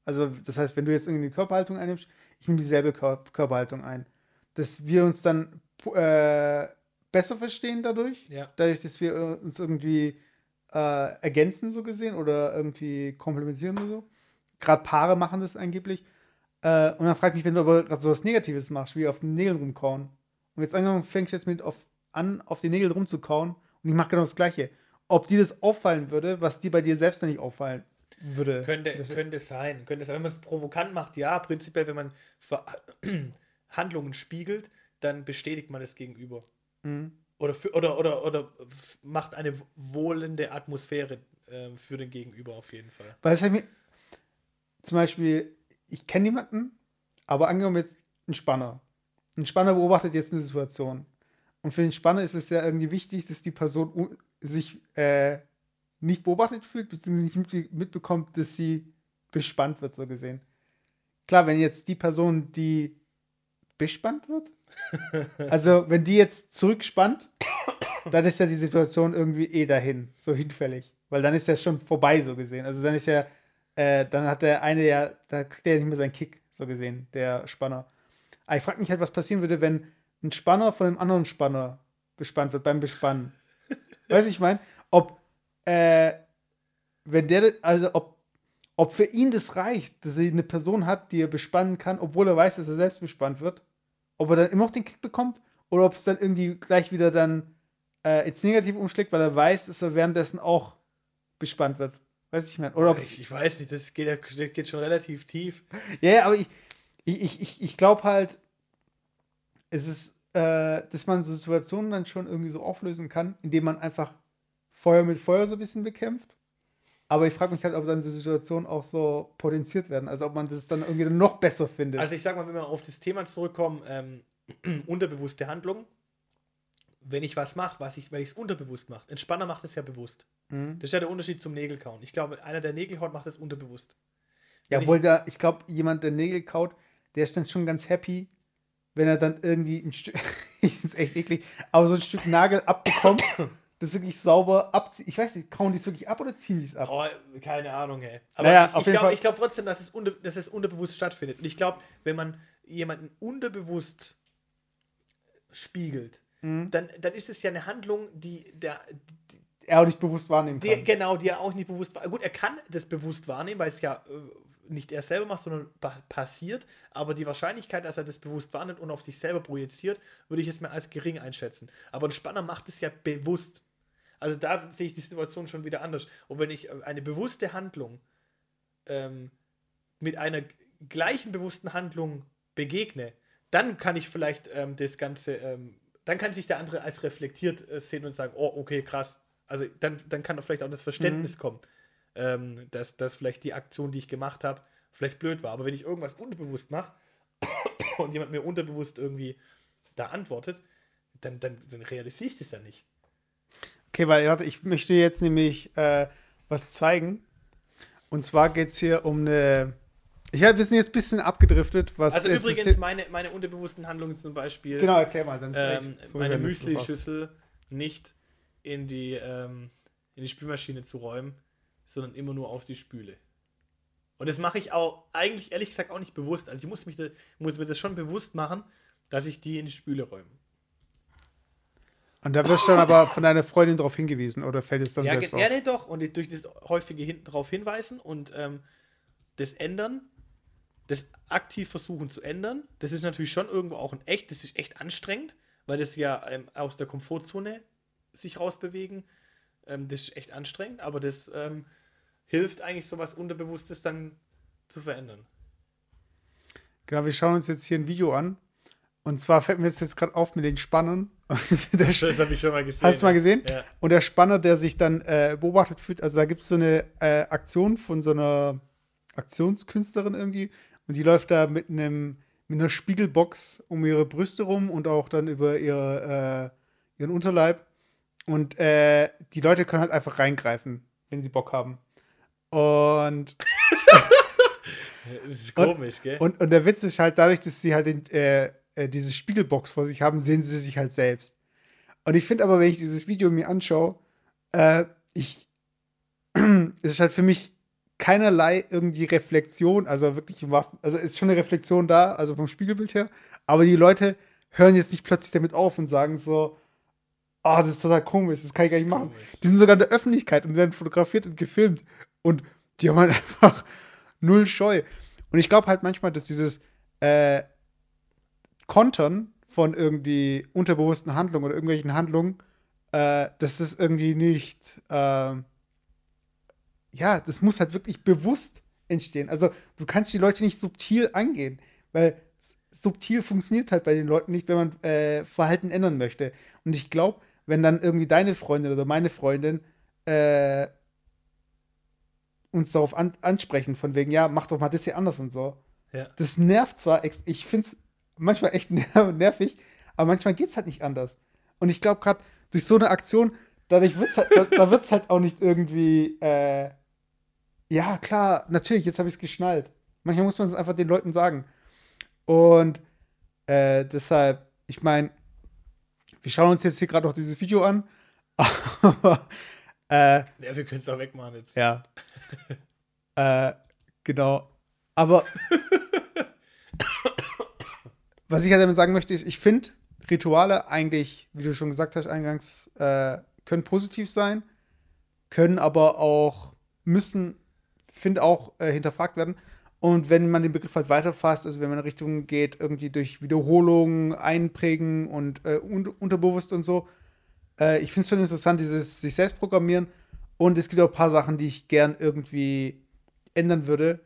Also, das heißt, wenn du jetzt irgendwie eine Körperhaltung einnimmst, ich nehme dieselbe Kör Körperhaltung ein. Dass wir uns dann äh, besser verstehen dadurch, Ja. dadurch, dass wir äh, uns irgendwie äh, ergänzen, so gesehen, oder irgendwie komplementieren oder so. Gerade Paare machen das angeblich. Äh, und dann frag ich mich, wenn du aber gerade so was Negatives machst, wie auf den Nägeln rumkauen. Und jetzt fängst du jetzt mit auf, an, auf den Nägeln rumzukauen und ich mache genau das Gleiche. Ob dir das auffallen würde, was dir bei dir selbst dann nicht auffallen würde. Könnte, könnte sein. Könnte sein. Wenn man es provokant macht, ja. Prinzipiell, wenn man Handlungen spiegelt, dann bestätigt man es gegenüber. Mhm. Oder, für, oder, oder, oder macht eine wohlende Atmosphäre ähm, für den Gegenüber auf jeden Fall. Weil es halt mir, zum Beispiel, ich kenne niemanden, aber angenommen jetzt ein Spanner. Ein Spanner beobachtet jetzt eine Situation. Und für den Spanner ist es ja irgendwie wichtig, dass die Person sich äh, nicht beobachtet fühlt, beziehungsweise nicht mit, mitbekommt, dass sie bespannt wird, so gesehen. Klar, wenn jetzt die Person, die bespannt wird, also wenn die jetzt zurückspannt, dann ist ja die Situation irgendwie eh dahin, so hinfällig. Weil dann ist ja schon vorbei, so gesehen. Also dann ist ja, äh, dann hat der eine ja, da kriegt er ja nicht mehr seinen Kick, so gesehen, der Spanner. Aber ich frage mich halt, was passieren würde, wenn ein Spanner von einem anderen Spanner bespannt wird beim Bespannen. weißt du, ich meine, ob, äh, wenn der, also ob, ob für ihn das reicht, dass er eine Person hat, die er bespannen kann, obwohl er weiß, dass er selbst bespannt wird. Ob er dann immer noch den Kick bekommt oder ob es dann irgendwie gleich wieder dann äh, ins Negative umschlägt, weil er weiß, dass er währenddessen auch bespannt wird. Weiß ich, mein. Oder ich, ich weiß nicht, das geht, das geht schon relativ tief. Ja, yeah, aber ich, ich, ich, ich glaube halt, es ist, äh, dass man so Situationen dann schon irgendwie so auflösen kann, indem man einfach Feuer mit Feuer so ein bisschen bekämpft. Aber ich frage mich halt, ob dann so Situationen auch so potenziert werden. Also ob man das dann irgendwie noch besser findet. Also ich sag mal, wenn wir auf das Thema zurückkommen, ähm, unterbewusste Handlung. Wenn ich was mache, was ich, weil ich es unterbewusst mache. Entspanner macht es ja bewusst. Mhm. Das ist ja der Unterschied zum Nägelkauen. Ich glaube, einer, der Nägel kaut, macht das unterbewusst. Ja, obwohl da, ich glaube, jemand, der Nägel kaut, der ist dann schon ganz happy, wenn er dann irgendwie ein Stück, ist echt eklig, aber so ein Stück Nagel abbekommt das wirklich sauber abziehen. Ich weiß nicht, kauen die es wirklich ab oder ziehen die es ab? Oh, keine Ahnung, ey. Aber naja, ich, ich glaube glaub trotzdem, dass es, unter, dass es unterbewusst stattfindet. Und ich glaube, wenn man jemanden unterbewusst spiegelt, mhm. dann, dann ist es ja eine Handlung, die der. Die, er auch nicht bewusst wahrnehmen kann. Die, genau, die er auch nicht bewusst wahrnehmen Gut, er kann das bewusst wahrnehmen, weil es ja äh, nicht er selber macht, sondern passiert. Aber die Wahrscheinlichkeit, dass er das bewusst wahrnimmt und auf sich selber projiziert, würde ich jetzt mal als gering einschätzen. Aber ein Spanner macht es ja bewusst. Also da sehe ich die Situation schon wieder anders. Und wenn ich äh, eine bewusste Handlung ähm, mit einer gleichen bewussten Handlung begegne, dann kann ich vielleicht ähm, das Ganze, ähm, dann kann sich der andere als reflektiert äh, sehen und sagen, oh, okay, krass. Also dann, dann kann vielleicht auch das Verständnis mhm. kommen, ähm, dass, dass vielleicht die Aktion, die ich gemacht habe, vielleicht blöd war. Aber wenn ich irgendwas unterbewusst mache und jemand mir unterbewusst irgendwie da antwortet, dann, dann, dann realisiere ich das ja nicht. Okay, weil warte, ich möchte jetzt nämlich äh, was zeigen. Und zwar geht es hier um eine. Ich hab, wir sind jetzt ein bisschen abgedriftet. Was also übrigens, meine, meine unterbewussten Handlungen zum Beispiel. Genau, erklär mal. Dann ähm, so meine Müsli-Schüssel nicht in die, ähm, in die Spülmaschine zu räumen, sondern immer nur auf die Spüle. Und das mache ich auch eigentlich ehrlich gesagt auch nicht bewusst. Also ich muss, mich da, muss mir das schon bewusst machen, dass ich die in die Spüle räume. Und da wirst du dann aber von deiner Freundin darauf hingewiesen oder fällt es dann ja, selbst auf? Ja, nee, doch. Und durch das häufige hin darauf hinweisen und ähm, das Ändern, das aktiv versuchen zu ändern, das ist natürlich schon irgendwo auch ein echt, das ist echt anstrengend, weil das ja ähm, aus der Komfortzone sich rausbewegen, ähm, das ist echt anstrengend, aber das ähm, hilft eigentlich so was Unterbewusstes dann zu verändern. Genau, wir schauen uns jetzt hier ein Video an und zwar fällt mir jetzt gerade auf mit den Spannern. das habe ich schon mal gesehen. Hast du mal gesehen? Ja. Und der Spanner, der sich dann äh, beobachtet fühlt, also da gibt es so eine äh, Aktion von so einer Aktionskünstlerin irgendwie. Und die läuft da mit einem mit einer Spiegelbox um ihre Brüste rum und auch dann über ihre, äh, ihren Unterleib. Und äh, die Leute können halt einfach reingreifen, wenn sie Bock haben. Und. das ist komisch, und, gell? Und, und der Witz ist halt dadurch, dass sie halt den, äh, äh, diese Spiegelbox vor sich haben, sehen sie sich halt selbst. Und ich finde aber, wenn ich dieses Video mir anschaue, äh, ich, es ist halt für mich keinerlei irgendwie Reflexion, also wirklich im wahrsten, also ist schon eine Reflexion da, also vom Spiegelbild her, aber die Leute hören jetzt nicht plötzlich damit auf und sagen so, oh, das ist total komisch, das kann ich gar nicht machen. Die sind sogar in der Öffentlichkeit und werden fotografiert und gefilmt und die haben halt einfach null Scheu. Und ich glaube halt manchmal, dass dieses äh, Kontern von irgendwie unterbewussten Handlungen oder irgendwelchen Handlungen, äh, dass das irgendwie nicht, äh, ja, das muss halt wirklich bewusst entstehen. Also du kannst die Leute nicht subtil angehen, weil subtil funktioniert halt bei den Leuten nicht, wenn man äh, Verhalten ändern möchte. Und ich glaube, wenn dann irgendwie deine Freundin oder meine Freundin äh, uns darauf an ansprechen, von wegen, ja, mach doch mal das hier anders und so. Ja. Das nervt zwar, ich finde es manchmal echt nervig, aber manchmal geht es halt nicht anders. Und ich glaube gerade durch so eine Aktion, dadurch wird's halt, da, da wird es halt auch nicht irgendwie, äh, ja, klar, natürlich, jetzt habe ich es geschnallt. Manchmal muss man es einfach den Leuten sagen. Und äh, deshalb, ich meine, wir schauen uns jetzt hier gerade noch dieses Video an. aber, äh, ja, wir können es auch wegmachen jetzt. Ja. äh, genau. Aber was ich halt damit sagen möchte, ist, ich finde Rituale eigentlich, wie du schon gesagt hast eingangs, äh, können positiv sein, können aber auch, müssen finde auch äh, hinterfragt werden. Und wenn man den Begriff halt weiterfasst, also wenn man in Richtung geht, irgendwie durch Wiederholung, Einprägen und äh, un unterbewusst und so, äh, ich finde es schon interessant, dieses sich selbst programmieren. Und es gibt auch ein paar Sachen, die ich gern irgendwie ändern würde.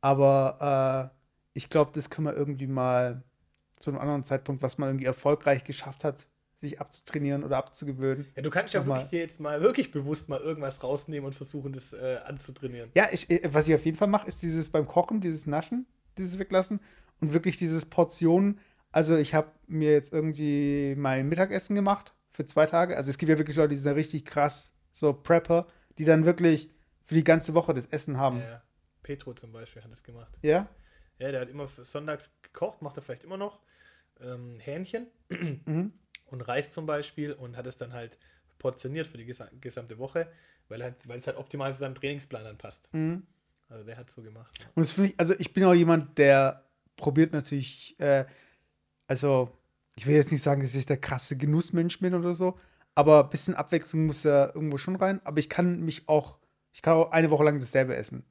Aber äh, ich glaube, das können wir irgendwie mal zu einem anderen Zeitpunkt, was man irgendwie erfolgreich geschafft hat, sich abzutrainieren oder abzugewöhnen. Ja, du kannst ja wirklich dir jetzt mal wirklich bewusst mal irgendwas rausnehmen und versuchen, das äh, anzutrainieren. Ja, ich, äh, was ich auf jeden Fall mache, ist dieses beim Kochen, dieses Naschen, dieses Weglassen und wirklich dieses Portionen. Also ich habe mir jetzt irgendwie mein Mittagessen gemacht für zwei Tage. Also es gibt ja wirklich Leute, die sind richtig krass, so Prepper, die dann wirklich für die ganze Woche das Essen haben. Ja, Petro zum Beispiel hat das gemacht. Ja? Ja, der hat immer sonntags gekocht, macht er vielleicht immer noch. Ähm, Hähnchen. Mhm und Reis zum Beispiel und hat es dann halt portioniert für die gesamte Woche, weil, halt, weil es halt optimal zu seinem Trainingsplan dann passt. Mhm. Also der hat so gemacht. Und das finde ich, also ich bin auch jemand, der probiert natürlich, äh, also ich will jetzt nicht sagen, dass ich der krasse Genussmensch bin oder so, aber ein bisschen Abwechslung muss ja irgendwo schon rein. Aber ich kann mich auch, ich kann auch eine Woche lang dasselbe essen.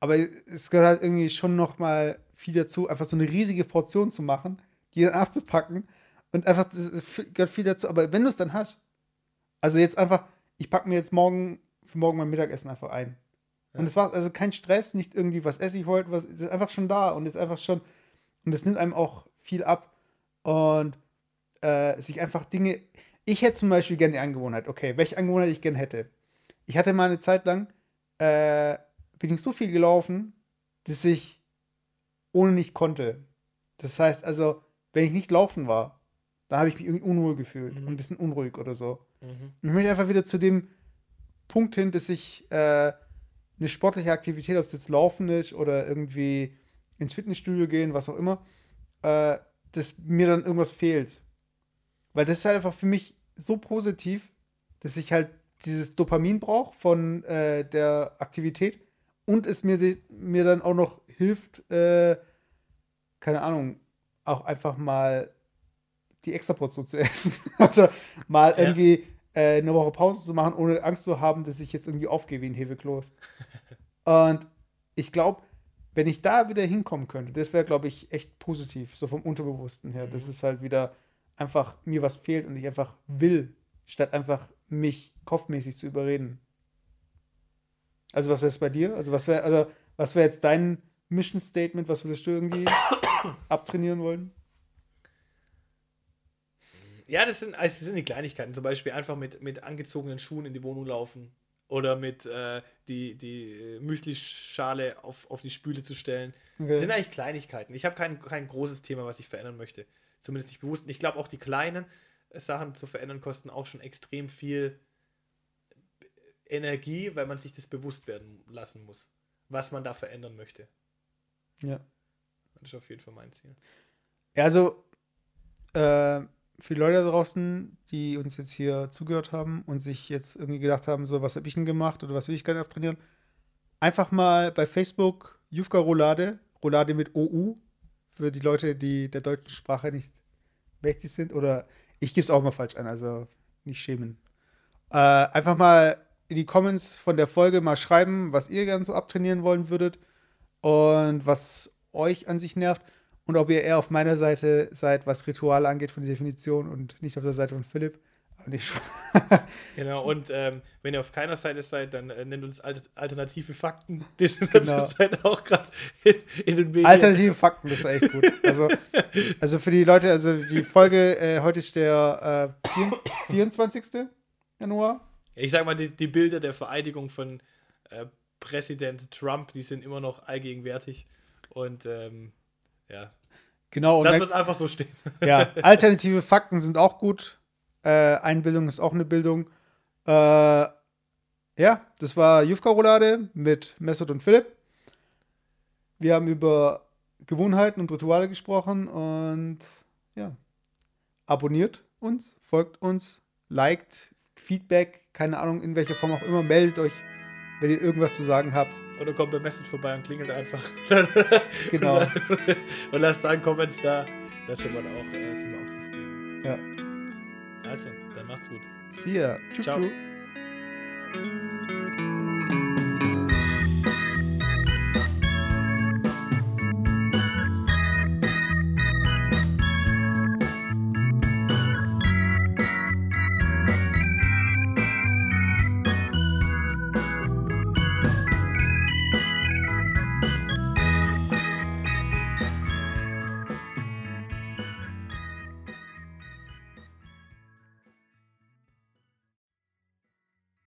Aber es gehört halt irgendwie schon noch mal viel dazu, einfach so eine riesige Portion zu machen, die dann abzupacken und einfach, das gehört viel dazu. Aber wenn du es dann hast, also jetzt einfach, ich packe mir jetzt morgen, für morgen mein Mittagessen einfach ein. Ja. Und es war also kein Stress, nicht irgendwie, was esse ich heute, was ist einfach schon da und ist einfach schon, und es nimmt einem auch viel ab. Und äh, sich einfach Dinge, ich hätte zum Beispiel gerne die Angewohnheit, okay, welche Angewohnheit ich gerne hätte. Ich hatte mal eine Zeit lang, äh, bin ich so viel gelaufen, dass ich ohne nicht konnte. Das heißt also, wenn ich nicht laufen war, da habe ich mich irgendwie unwohl gefühlt mhm. und ein bisschen unruhig oder so. Mhm. Ich möchte einfach wieder zu dem Punkt hin, dass ich äh, eine sportliche Aktivität, ob es jetzt Laufen ist oder irgendwie ins Fitnessstudio gehen, was auch immer, äh, dass mir dann irgendwas fehlt. Weil das ist halt einfach für mich so positiv, dass ich halt dieses Dopamin brauche von äh, der Aktivität und es mir, mir dann auch noch hilft, äh, keine Ahnung, auch einfach mal die Extraportion zu essen. Oder mal ja. irgendwie äh, eine Woche Pause zu machen, ohne Angst zu haben, dass ich jetzt irgendwie aufgehe wie ein Hefekloß. Und ich glaube, wenn ich da wieder hinkommen könnte, das wäre, glaube ich, echt positiv, so vom Unterbewussten her. Mhm. Dass es halt wieder einfach mir was fehlt und ich einfach will, statt einfach mich kopfmäßig zu überreden. Also, was wäre es bei dir? Also, was wäre also, was wär jetzt dein Mission Statement? Was würdest du irgendwie abtrainieren wollen? Ja, das sind, also das sind die Kleinigkeiten. Zum Beispiel einfach mit, mit angezogenen Schuhen in die Wohnung laufen. Oder mit äh, die, die äh, Müsli-Schale auf, auf die Spüle zu stellen. Okay. Das sind eigentlich Kleinigkeiten. Ich habe kein, kein großes Thema, was ich verändern möchte. Zumindest nicht bewusst. Und ich glaube auch die kleinen Sachen zu verändern kosten auch schon extrem viel Energie, weil man sich das bewusst werden lassen muss, was man da verändern möchte. Ja. Das ist auf jeden Fall mein Ziel. Ja, also äh, für die Leute da draußen, die uns jetzt hier zugehört haben und sich jetzt irgendwie gedacht haben, so, was habe ich denn gemacht oder was will ich gerne abtrainieren, einfach mal bei Facebook Jufka Roulade, Roulade mit OU, für die Leute, die der deutschen Sprache nicht mächtig sind oder ich gebe es auch mal falsch an, also nicht schämen. Äh, einfach mal in die Comments von der Folge mal schreiben, was ihr gerne so abtrainieren wollen würdet und was euch an sich nervt und ob ihr eher auf meiner Seite seid, was Rituale angeht von der Definition und nicht auf der Seite von Philipp. genau, und ähm, wenn ihr auf keiner Seite seid, dann äh, nennt uns alternative Fakten. Die sind genau. Zeit auch gerade in, in, den Medien. Alternative Fakten, das ist echt gut. Also, also für die Leute, also die Folge, äh, heute ist der äh, 24. Januar. Ich sag mal, die, die Bilder der Vereidigung von äh, Präsident Trump, die sind immer noch allgegenwärtig. Und ähm, ja. Genau. Lass uns einfach so stehen. Ja, alternative Fakten sind auch gut. Äh, Einbildung ist auch eine Bildung. Äh, ja, das war Jufka Roulade mit Mesut und Philipp. Wir haben über Gewohnheiten und Rituale gesprochen und ja, abonniert uns, folgt uns, liked, Feedback, keine Ahnung, in welcher Form auch immer, meldet euch wenn ihr irgendwas zu sagen habt. Oder kommt bei Message vorbei und klingelt einfach. genau. und lasst da einen Comment da. Da sind wir auch, äh, sind wir auch zufrieden. Ja. Also, dann macht's gut. See ya. Tschüss. Ciao. Tschüss.